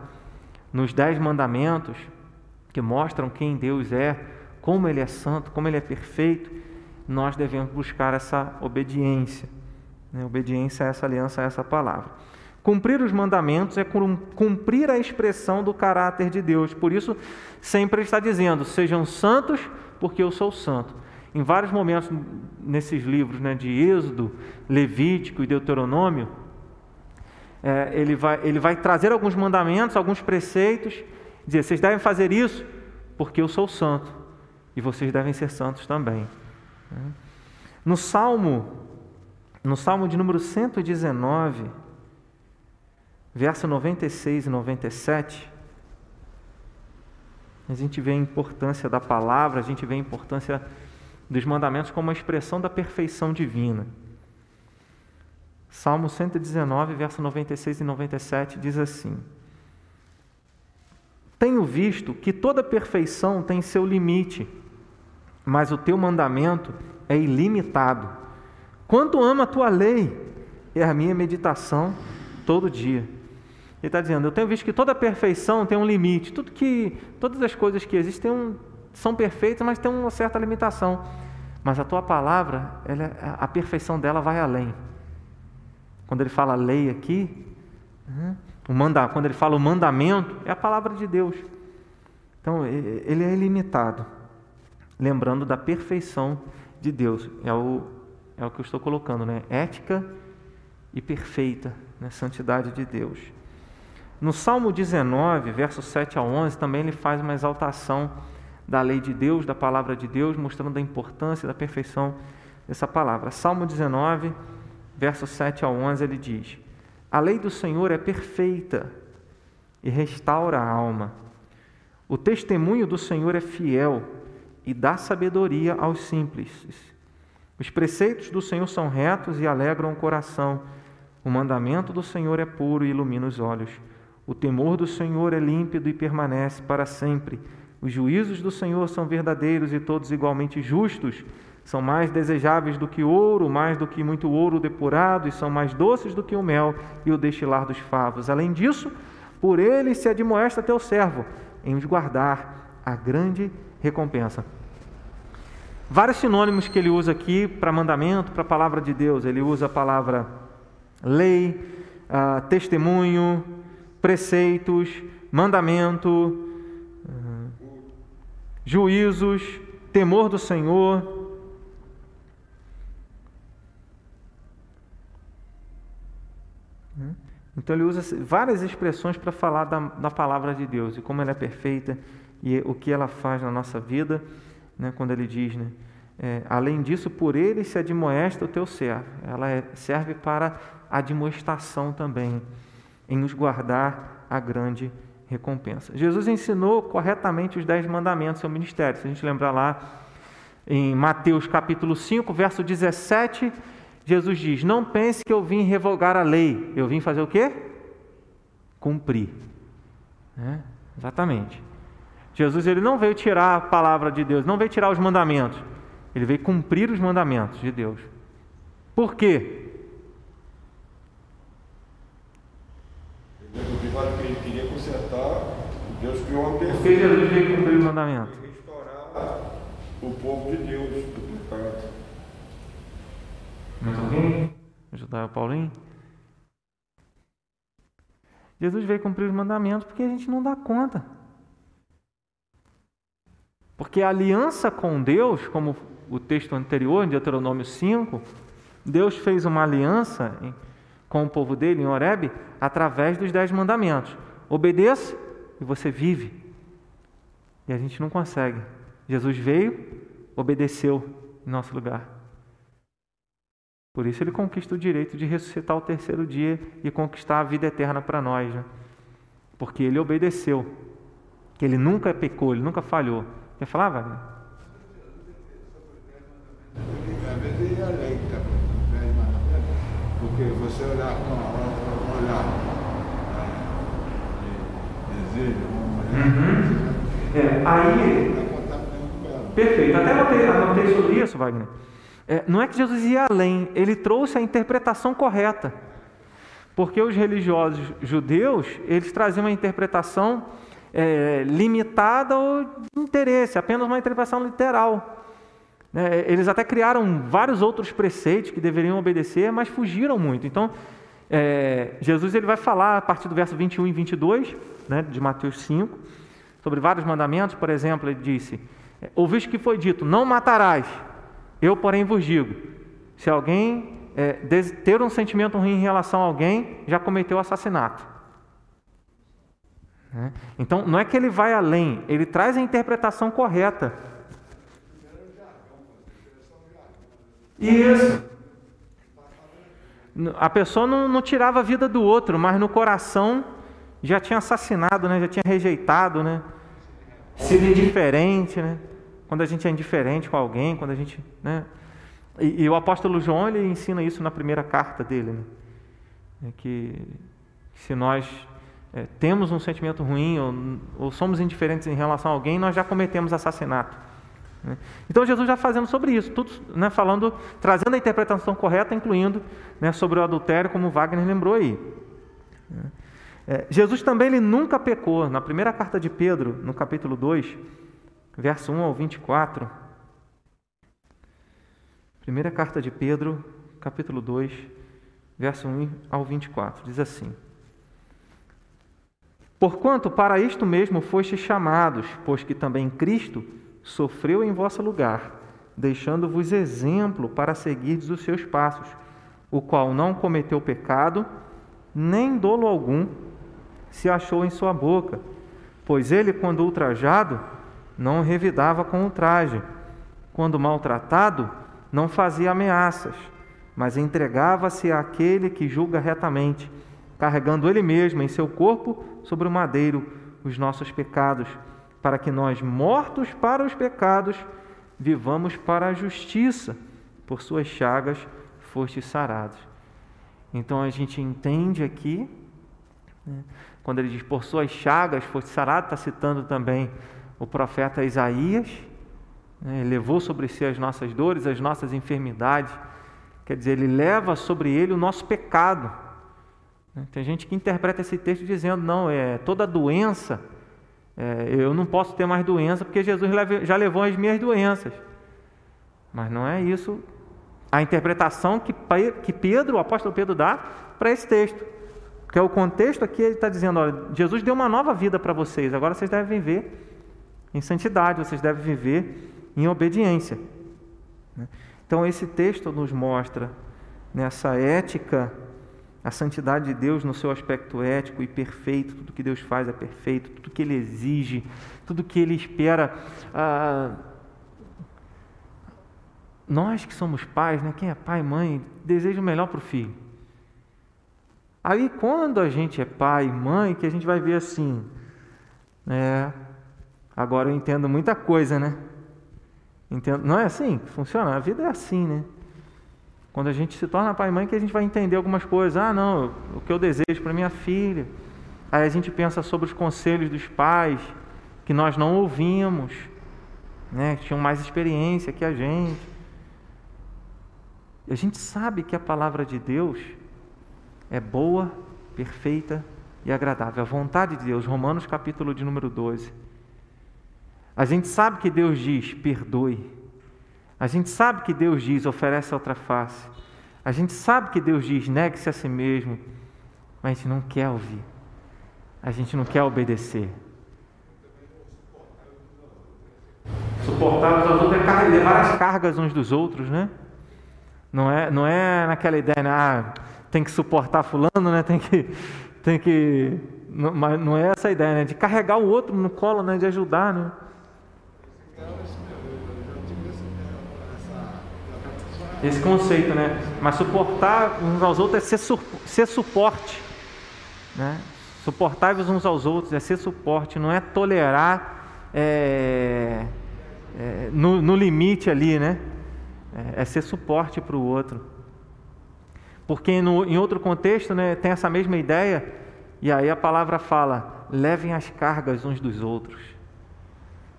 nos Dez Mandamentos, que mostram quem Deus é, como Ele é santo, como Ele é perfeito, nós devemos buscar essa obediência. Né? Obediência a essa aliança, a essa palavra. Cumprir os mandamentos é cumprir a expressão do caráter de Deus. Por isso, sempre está dizendo: sejam santos, porque eu sou santo. Em vários momentos nesses livros né, de Êxodo, Levítico e Deuteronômio, é, ele, vai, ele vai trazer alguns mandamentos, alguns preceitos, dizer: vocês devem fazer isso porque eu sou santo e vocês devem ser santos também. No Salmo, no Salmo de número 119, verso 96 e 97, a gente vê a importância da palavra, a gente vê a importância dos mandamentos como uma expressão da perfeição divina. Salmo 119, verso 96 e 97 diz assim: Tenho visto que toda perfeição tem seu limite mas o teu mandamento é ilimitado. Quanto amo a tua lei, é a minha meditação todo dia. Ele está dizendo: Eu tenho visto que toda perfeição tem um limite. Tudo que, todas as coisas que existem um, são perfeitas, mas tem uma certa limitação. Mas a tua palavra, ela, a perfeição dela vai além. Quando ele fala lei aqui, o manda, quando ele fala o mandamento, é a palavra de Deus. Então, ele é ilimitado lembrando da perfeição de Deus. É o, é o que eu estou colocando, né? Ética e perfeita, né? santidade de Deus. No Salmo 19, versos 7 a 11, também ele faz uma exaltação da lei de Deus, da palavra de Deus, mostrando a importância da perfeição dessa palavra. Salmo 19, versos 7 a 11, ele diz: A lei do Senhor é perfeita e restaura a alma. O testemunho do Senhor é fiel e dá sabedoria aos simples. Os preceitos do Senhor são retos e alegram o coração. O mandamento do Senhor é puro e ilumina os olhos. O temor do Senhor é límpido e permanece para sempre. Os juízos do Senhor são verdadeiros e todos igualmente justos. São mais desejáveis do que ouro, mais do que muito ouro depurado, e são mais doces do que o mel e o destilar dos favos. Além disso, por ele se admoesta teu servo, em guardar a grande recompensa. Vários sinônimos que ele usa aqui para mandamento, para a palavra de Deus. Ele usa a palavra lei, uh, testemunho, preceitos, mandamento, uh, juízos, temor do Senhor. Então ele usa várias expressões para falar da, da, palavra de Deus e como ela é perfeita e o que ela faz na nossa vida, né, quando ele diz, né, é, além disso, por ele se admoesta o teu servo. Ela é, serve para admoestação também, em nos guardar a grande recompensa. Jesus ensinou corretamente os dez mandamentos, seu ministério. Se a gente lembrar lá em Mateus capítulo 5, verso 17, Jesus diz: Não pense que eu vim revogar a lei, eu vim fazer o quê? Cumprir. É, exatamente. Jesus ele não veio tirar a palavra de Deus, não veio tirar os mandamentos, ele veio cumprir os mandamentos de Deus. Por quê? Ele queria consertar, Deus criou uma pessoa. Porque Jesus veio cumprir os mandamentos. Restaurar o povo de Deus do pecado. Mais alguém? Ajudar o Paulinho? Jesus veio cumprir os mandamentos porque a gente não dá conta. Porque a aliança com Deus, como o texto anterior, em Deuteronômio 5, Deus fez uma aliança com o povo dele em Horebe através dos dez mandamentos. Obedeça e você vive. E a gente não consegue. Jesus veio, obedeceu em nosso lugar. Por isso ele conquista o direito de ressuscitar o terceiro dia e conquistar a vida eterna para nós. Né? Porque ele obedeceu. Que ele nunca pecou, ele nunca falhou. Quer falar, Wagner? É Porque você olhar com olhar de desejo, uhum. é, aí. Perfeito. Até anotei, anotei sobre isso, Wagner. É, não é que Jesus ia além, ele trouxe a interpretação correta. Porque os religiosos judeus, eles traziam uma interpretação é, limitada ao interesse, apenas uma interpretação literal. É, eles até criaram vários outros preceitos que deveriam obedecer, mas fugiram muito. Então, é, Jesus ele vai falar a partir do verso 21 e 22 né, de Mateus 5, sobre vários mandamentos. Por exemplo, ele disse: Ouviste que foi dito, não matarás. Eu, porém, vos digo: se alguém é, ter um sentimento ruim em relação a alguém, já cometeu assassinato. Né? Então, não é que ele vai além, ele traz a interpretação correta. Isso. A pessoa não, não, tirava a vida do outro, mas no coração já tinha assassinado, né? já tinha rejeitado, né? sido indiferente. Né? Quando a gente é indiferente com alguém, quando a gente. Né? E, e o apóstolo João ele ensina isso na primeira carta dele. Né? É que se nós é, temos um sentimento ruim ou, ou, somos indiferentes em relação a alguém, nós já cometemos assassinato. Né? Então Jesus já fazendo sobre isso, tudo né, falando, trazendo a interpretação correta, incluindo né, sobre o adultério, como Wagner lembrou aí. É, Jesus também ele nunca pecou. Na primeira carta de Pedro, no capítulo 2, verso 1 ao 24. Primeira carta de Pedro, capítulo 2, verso 1 ao 24, diz assim: Porquanto para isto mesmo fostes chamados, pois que também Cristo sofreu em vosso lugar, deixando-vos exemplo para seguirdes os seus passos, o qual não cometeu pecado, nem dolo algum se achou em sua boca, pois ele, quando ultrajado, não revidava com ultraje, quando maltratado, não fazia ameaças, mas entregava-se àquele que julga retamente carregando Ele mesmo em seu corpo sobre o madeiro os nossos pecados, para que nós, mortos para os pecados, vivamos para a justiça. Por suas chagas fostes sarados. Então a gente entende aqui, né, quando ele diz por suas chagas foste sarado, está citando também o profeta Isaías, né, levou sobre si as nossas dores, as nossas enfermidades, quer dizer, ele leva sobre ele o nosso pecado né? Tem gente que interpreta esse texto dizendo: não, é toda doença, é, eu não posso ter mais doença porque Jesus já levou as minhas doenças. Mas não é isso a interpretação que, que Pedro, o apóstolo Pedro, dá para esse texto. Porque o contexto aqui ele está dizendo: olha, Jesus deu uma nova vida para vocês, agora vocês devem ver em santidade, vocês devem viver em obediência. Né? Então, esse texto nos mostra nessa ética, a santidade de Deus no seu aspecto ético e perfeito, tudo que Deus faz é perfeito, tudo que Ele exige, tudo que Ele espera. Ah, nós que somos pais, né? quem é pai mãe, deseja o melhor para o filho. Aí, quando a gente é pai e mãe, que a gente vai ver assim, é, agora eu entendo muita coisa, né? Entendo, não é assim que funciona? A vida é assim, né? Quando a gente se torna pai e mãe, que a gente vai entender algumas coisas. Ah, não, o que eu desejo para minha filha. Aí a gente pensa sobre os conselhos dos pais, que nós não ouvimos, né? que tinham mais experiência que a gente. E a gente sabe que a palavra de Deus é boa, perfeita e agradável. A vontade de Deus, Romanos capítulo de número 12. A gente sabe que Deus diz: perdoe. A gente sabe que Deus diz: oferece outra face. A gente sabe que Deus diz: negue-se a si mesmo. Mas a gente não quer ouvir. A gente não quer obedecer. Suportar os outros é levar as cargas uns dos outros, né? Não é, não é naquela ideia, né? ah, tem que suportar fulano, né? Tem que, tem que, não, mas não é essa a ideia, né? De carregar o outro no colo, né? De ajudar, né? Esse conceito, né? Mas suportar uns aos outros é ser, su ser suporte, né? Suportáveis uns aos outros é ser suporte, não é tolerar é, é, no, no, limite ali, né? É, é ser suporte para o outro. Porque no, em outro contexto, né, tem essa mesma ideia, e aí a palavra fala: levem as cargas uns dos outros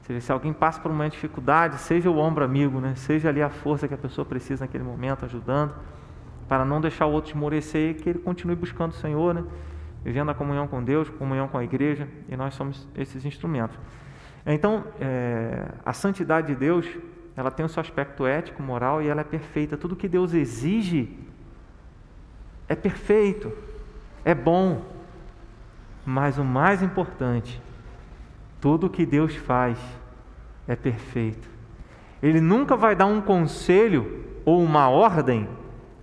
seja, se alguém passa por uma dificuldade, seja o ombro amigo, né? seja ali a força que a pessoa precisa naquele momento, ajudando, para não deixar o outro esmorecer e que ele continue buscando o Senhor, né? vivendo a comunhão com Deus, comunhão com a igreja, e nós somos esses instrumentos. Então, é, a santidade de Deus, ela tem o seu aspecto ético, moral, e ela é perfeita. Tudo que Deus exige é perfeito, é bom, mas o mais importante, tudo que Deus faz é perfeito. Ele nunca vai dar um conselho ou uma ordem,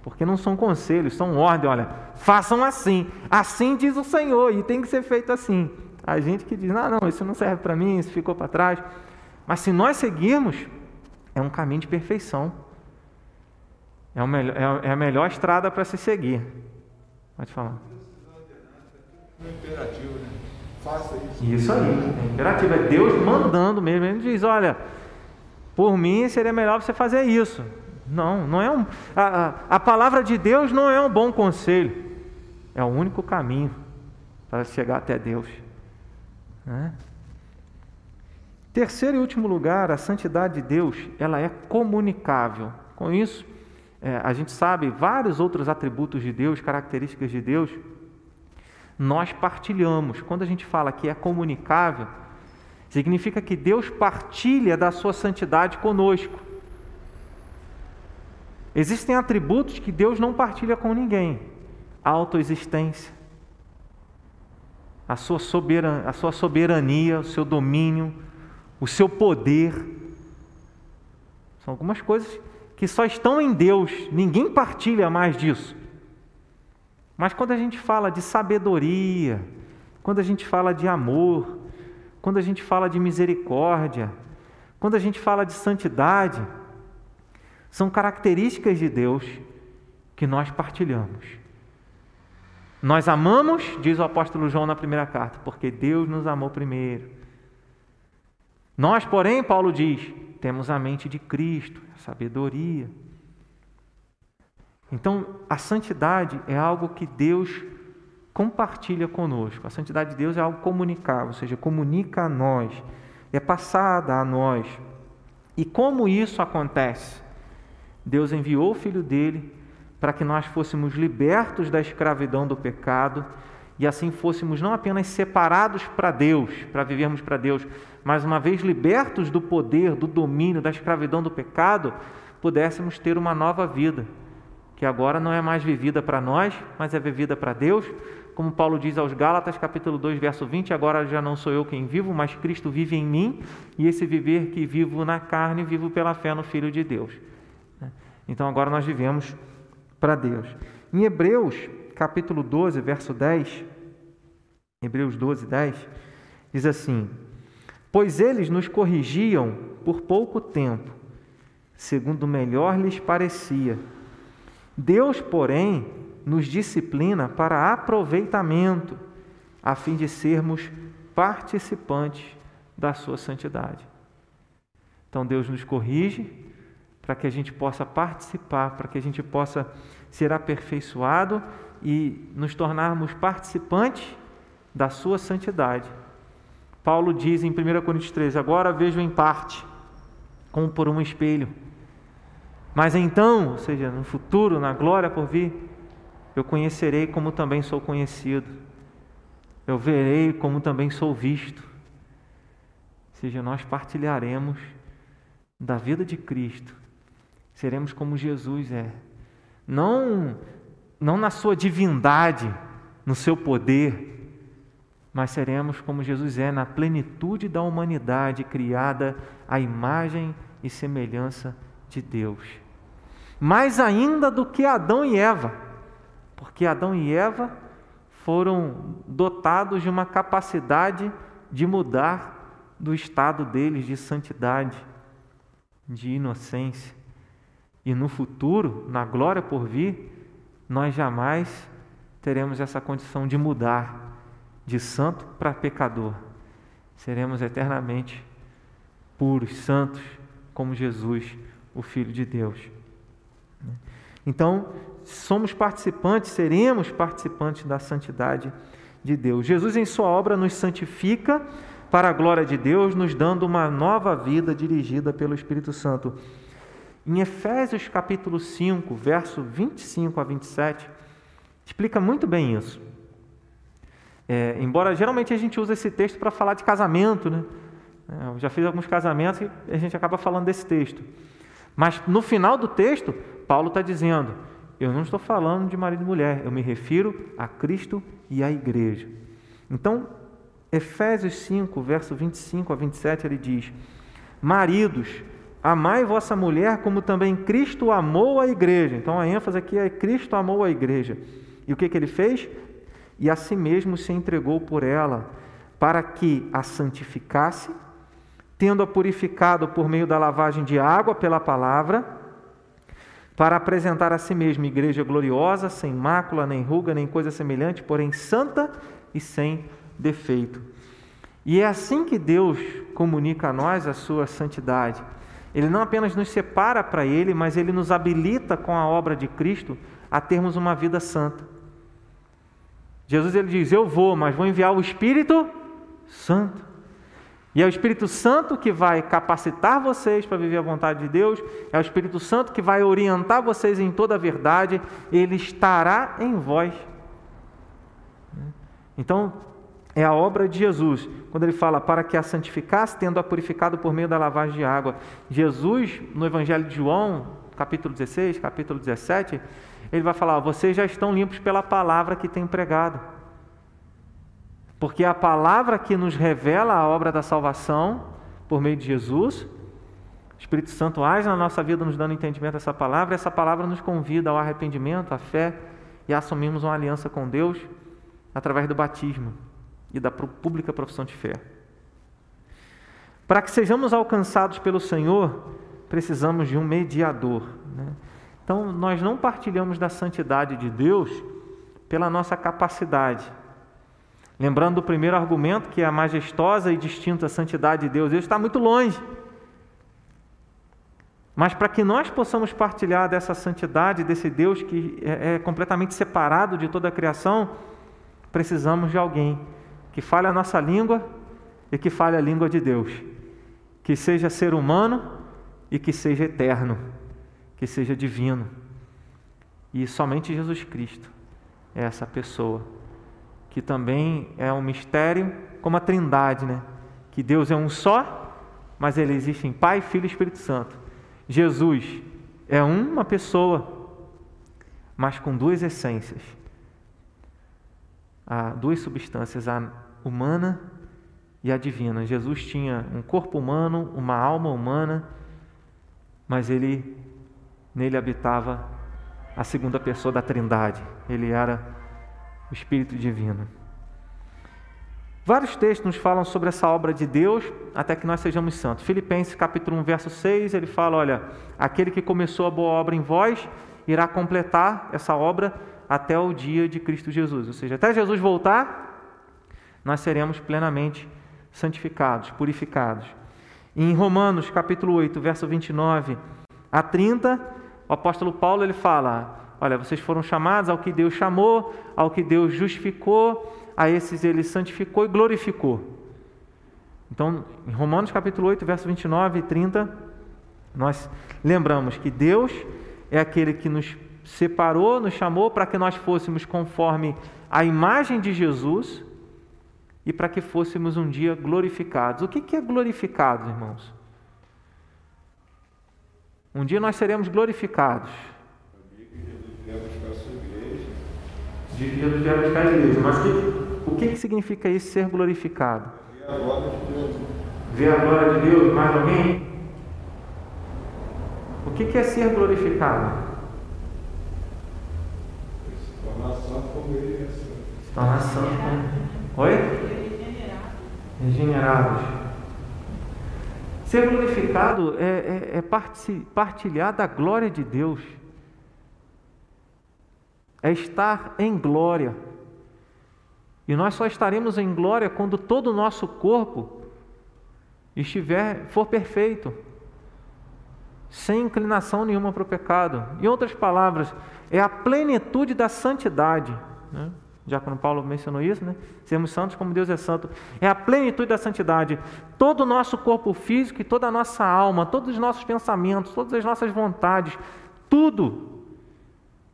porque não são conselhos, são ordens. Olha, façam assim, assim diz o Senhor, e tem que ser feito assim. A gente que diz, não, não, isso não serve para mim, isso ficou para trás. Mas se nós seguirmos, é um caminho de perfeição. É, o melhor, é a melhor estrada para se seguir. Pode falar. É imperativo, né? Faça isso. Isso aí, é imperativo, é Deus mandando mesmo. Ele diz: olha, por mim seria melhor você fazer isso. Não, não é um. A, a, a palavra de Deus não é um bom conselho, é o único caminho para chegar até Deus. Né? Terceiro e último lugar, a santidade de Deus, ela é comunicável. Com isso, é, a gente sabe vários outros atributos de Deus, características de Deus, nós partilhamos. Quando a gente fala que é comunicável, significa que Deus partilha da sua santidade conosco. Existem atributos que Deus não partilha com ninguém: a autoexistência, a sua, soberania, a sua soberania, o seu domínio, o seu poder. São algumas coisas que só estão em Deus, ninguém partilha mais disso. Mas quando a gente fala de sabedoria, quando a gente fala de amor, quando a gente fala de misericórdia, quando a gente fala de santidade, são características de Deus que nós partilhamos. Nós amamos, diz o apóstolo João na primeira carta, porque Deus nos amou primeiro. Nós, porém, Paulo diz, temos a mente de Cristo, a sabedoria. Então, a santidade é algo que Deus compartilha conosco. A santidade de Deus é algo comunicável, ou seja, comunica a nós, é passada a nós. E como isso acontece? Deus enviou o Filho dele para que nós fôssemos libertos da escravidão do pecado e assim fôssemos não apenas separados para Deus, para vivermos para Deus, mas uma vez libertos do poder, do domínio, da escravidão do pecado, pudéssemos ter uma nova vida que agora não é mais vivida para nós, mas é vivida para Deus, como Paulo diz aos Gálatas, capítulo 2, verso 20, agora já não sou eu quem vivo, mas Cristo vive em mim, e esse viver que vivo na carne, vivo pela fé no Filho de Deus. Então agora nós vivemos para Deus. Em Hebreus, capítulo 12, verso 10, Hebreus 12, 10, diz assim: Pois eles nos corrigiam por pouco tempo, segundo melhor lhes parecia. Deus, porém, nos disciplina para aproveitamento, a fim de sermos participantes da sua santidade. Então Deus nos corrige para que a gente possa participar, para que a gente possa ser aperfeiçoado e nos tornarmos participantes da sua santidade. Paulo diz em 1 Coríntios 13: Agora vejo em parte, como por um espelho. Mas então, ou seja, no futuro, na glória por vir, eu conhecerei como também sou conhecido. Eu verei como também sou visto. Ou seja, nós partilharemos da vida de Cristo. Seremos como Jesus é. Não não na sua divindade, no seu poder, mas seremos como Jesus é, na plenitude da humanidade criada à imagem e semelhança de Deus. Mais ainda do que Adão e Eva, porque Adão e Eva foram dotados de uma capacidade de mudar do estado deles de santidade, de inocência. E no futuro, na glória por vir, nós jamais teremos essa condição de mudar de santo para pecador. Seremos eternamente puros, santos, como Jesus, o Filho de Deus. Então, somos participantes, seremos participantes da santidade de Deus. Jesus, em Sua obra, nos santifica para a glória de Deus, nos dando uma nova vida dirigida pelo Espírito Santo. Em Efésios capítulo 5, verso 25 a 27, explica muito bem isso. É, embora geralmente a gente use esse texto para falar de casamento, né? É, eu já fiz alguns casamentos e a gente acaba falando desse texto. Mas no final do texto, Paulo está dizendo: eu não estou falando de marido e mulher, eu me refiro a Cristo e à igreja. Então, Efésios 5, verso 25 a 27, ele diz: Maridos, Amai vossa mulher como também Cristo amou a igreja. Então a ênfase aqui é Cristo amou a igreja. E o que, que ele fez? E a si mesmo se entregou por ela, para que a santificasse, tendo-a purificado por meio da lavagem de água pela palavra, para apresentar a si mesmo igreja gloriosa, sem mácula, nem ruga, nem coisa semelhante, porém santa e sem defeito. E é assim que Deus comunica a nós a sua santidade. Ele não apenas nos separa para Ele, mas Ele nos habilita com a obra de Cristo a termos uma vida santa. Jesus ele diz: Eu vou, mas vou enviar o Espírito Santo. E é o Espírito Santo que vai capacitar vocês para viver a vontade de Deus, é o Espírito Santo que vai orientar vocês em toda a verdade, ele estará em vós. Então, é a obra de Jesus. Quando ele fala para que a santificasse, tendo-a purificado por meio da lavagem de água. Jesus, no Evangelho de João, capítulo 16, capítulo 17, ele vai falar: vocês já estão limpos pela palavra que tem pregado. Porque a palavra que nos revela a obra da salvação por meio de Jesus. O Espírito Santo age na nossa vida, nos dando entendimento dessa palavra. Essa palavra nos convida ao arrependimento, à fé e a assumirmos uma aliança com Deus através do batismo e da pública profissão de fé. Para que sejamos alcançados pelo Senhor, precisamos de um mediador. Né? Então, nós não partilhamos da santidade de Deus pela nossa capacidade. Lembrando do primeiro argumento, que é a majestosa e distinta santidade de Deus, Deus está muito longe. Mas para que nós possamos partilhar dessa santidade, desse Deus que é, é completamente separado de toda a criação, precisamos de alguém que fale a nossa língua e que fale a língua de Deus, que seja ser humano e que seja eterno, que seja divino. E somente Jesus Cristo é essa pessoa, que também é um mistério, como a Trindade, né? Que Deus é um só, mas ele existe em Pai, Filho e Espírito Santo. Jesus é uma pessoa, mas com duas essências a duas substâncias, a humana e a divina. Jesus tinha um corpo humano, uma alma humana, mas ele nele habitava a segunda pessoa da Trindade. Ele era o Espírito Divino. Vários textos nos falam sobre essa obra de Deus até que nós sejamos santos. Filipenses capítulo 1, verso 6, ele fala, olha, aquele que começou a boa obra em vós irá completar essa obra até o dia de Cristo Jesus. Ou seja, até Jesus voltar, nós seremos plenamente santificados, purificados. Em Romanos capítulo 8, verso 29 a 30, o apóstolo Paulo ele fala: Olha, vocês foram chamados ao que Deus chamou, ao que Deus justificou, a esses ele santificou e glorificou. Então, em Romanos capítulo 8, verso 29 e 30, nós lembramos que Deus é aquele que nos separou, nos chamou para que nós fôssemos conforme a imagem de Jesus e para que fôssemos um dia glorificados. O que é glorificados, irmãos? Um dia nós seremos glorificados. De buscar a igreja. Mas que, o que, que significa isso, ser glorificado? Ver a glória de Deus. Ver a glória de Deus, mais alguém? O que, que é ser glorificado? Se tornar santo como ele é santo. Se tornar santo como... Oi? Regenerados. Ser glorificado é, é, é partilhar da glória de Deus, é estar em glória. E nós só estaremos em glória quando todo o nosso corpo estiver for perfeito, sem inclinação nenhuma para o pecado. Em outras palavras, é a plenitude da santidade. Né? Já quando Paulo mencionou isso, né? Sermos santos como Deus é santo. É a plenitude da santidade. Todo o nosso corpo físico e toda a nossa alma, todos os nossos pensamentos, todas as nossas vontades, tudo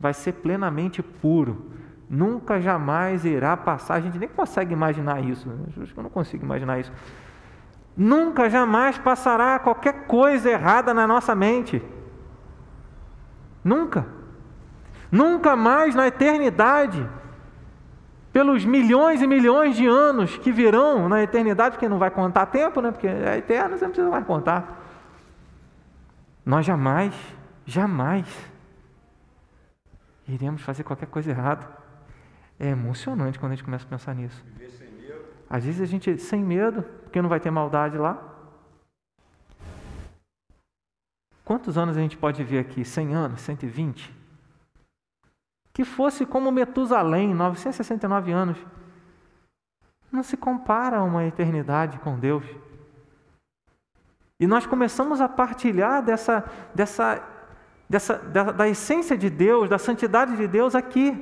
vai ser plenamente puro. Nunca jamais irá passar. A gente nem consegue imaginar isso. Né? Eu não consigo imaginar isso. Nunca jamais passará qualquer coisa errada na nossa mente. Nunca. Nunca mais na eternidade pelos milhões e milhões de anos que virão na eternidade, porque não vai contar tempo, né? porque é eterno, você não precisa mais contar. Nós jamais, jamais iremos fazer qualquer coisa errada. É emocionante quando a gente começa a pensar nisso. Às vezes a gente sem medo, porque não vai ter maldade lá. Quantos anos a gente pode ver aqui? 100 anos? 120? que fosse como Metusalém, 969 anos. Não se compara a uma eternidade com Deus. E nós começamos a partilhar dessa, dessa, dessa da, da essência de Deus, da santidade de Deus aqui.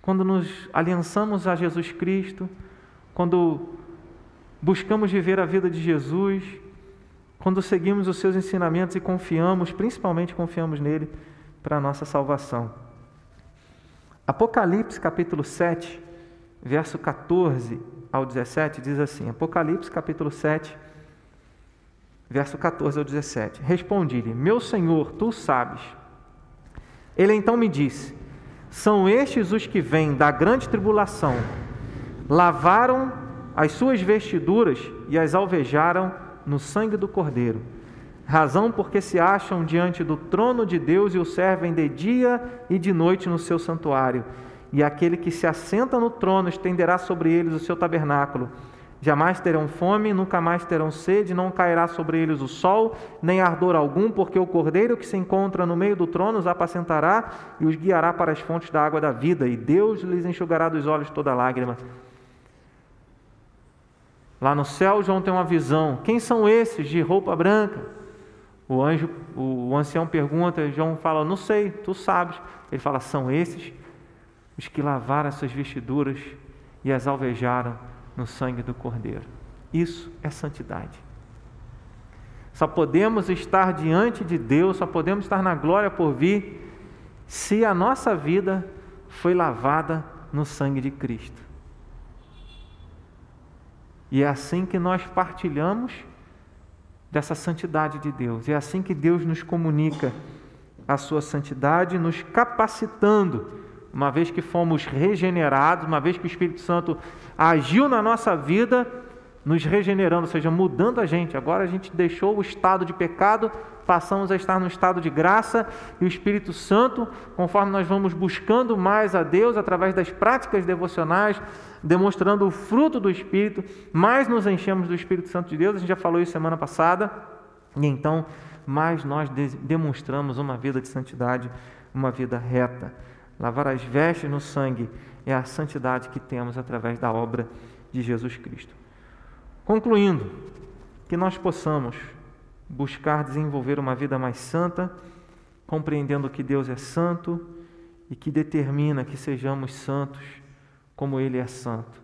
Quando nos aliançamos a Jesus Cristo, quando buscamos viver a vida de Jesus, quando seguimos os seus ensinamentos e confiamos, principalmente confiamos nele para a nossa salvação. Apocalipse capítulo 7, verso 14 ao 17 diz assim: Apocalipse capítulo 7, verso 14 ao 17. Respondi-lhe: Meu Senhor, tu sabes. Ele então me disse: São estes os que vêm da grande tribulação, lavaram as suas vestiduras e as alvejaram no sangue do Cordeiro razão porque se acham diante do trono de Deus e o servem de dia e de noite no seu santuário. E aquele que se assenta no trono estenderá sobre eles o seu tabernáculo. Jamais terão fome, nunca mais terão sede, não cairá sobre eles o sol, nem ardor algum, porque o cordeiro que se encontra no meio do trono os apacentará e os guiará para as fontes da água da vida, e Deus lhes enxugará dos olhos toda lágrima. Lá no céu, João tem uma visão. Quem são esses de roupa branca? O anjo, o ancião pergunta, João fala: Não sei, tu sabes. Ele fala: São esses os que lavaram as suas vestiduras e as alvejaram no sangue do Cordeiro. Isso é santidade. Só podemos estar diante de Deus, só podemos estar na glória por vir, se a nossa vida foi lavada no sangue de Cristo. E é assim que nós partilhamos dessa santidade de Deus. É assim que Deus nos comunica a sua santidade, nos capacitando uma vez que fomos regenerados, uma vez que o Espírito Santo agiu na nossa vida, nos regenerando, ou seja, mudando a gente. Agora a gente deixou o estado de pecado, passamos a estar no estado de graça e o Espírito Santo, conforme nós vamos buscando mais a Deus através das práticas devocionais, demonstrando o fruto do Espírito, mais nos enchemos do Espírito Santo de Deus. A gente já falou isso semana passada. E então, mais nós demonstramos uma vida de santidade, uma vida reta. Lavar as vestes no sangue é a santidade que temos através da obra de Jesus Cristo. Concluindo, que nós possamos buscar desenvolver uma vida mais santa, compreendendo que Deus é santo e que determina que sejamos santos como Ele é santo.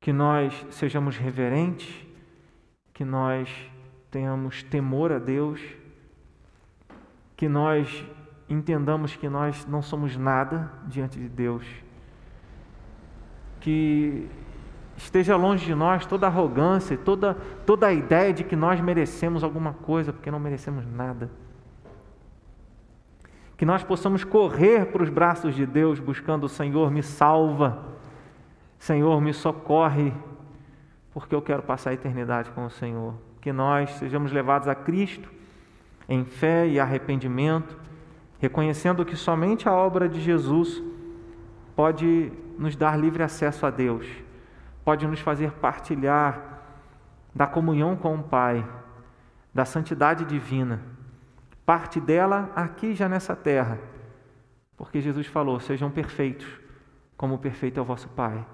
Que nós sejamos reverentes, que nós tenhamos temor a Deus, que nós entendamos que nós não somos nada diante de Deus, que esteja longe de nós toda arrogância, toda, toda a ideia de que nós merecemos alguma coisa, porque não merecemos nada. Que nós possamos correr para os braços de Deus buscando Senhor, me salva, Senhor, me socorre, porque eu quero passar a eternidade com o Senhor. Que nós sejamos levados a Cristo em fé e arrependimento, reconhecendo que somente a obra de Jesus pode nos dar livre acesso a Deus pode nos fazer partilhar da comunhão com o Pai, da santidade divina, parte dela aqui já nessa terra, porque Jesus falou: sejam perfeitos, como perfeito é o vosso Pai.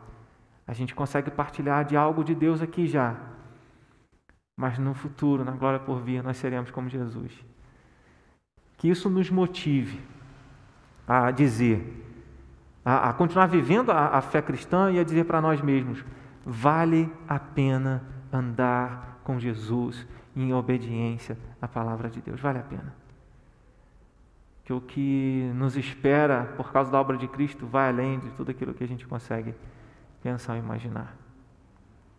A gente consegue partilhar de algo de Deus aqui já, mas no futuro, na glória por vir, nós seremos como Jesus. Que isso nos motive a dizer, a, a continuar vivendo a, a fé cristã e a dizer para nós mesmos: vale a pena andar com Jesus em obediência à palavra de Deus. Vale a pena. Que o que nos espera por causa da obra de Cristo vai além de tudo aquilo que a gente consegue pensar e imaginar.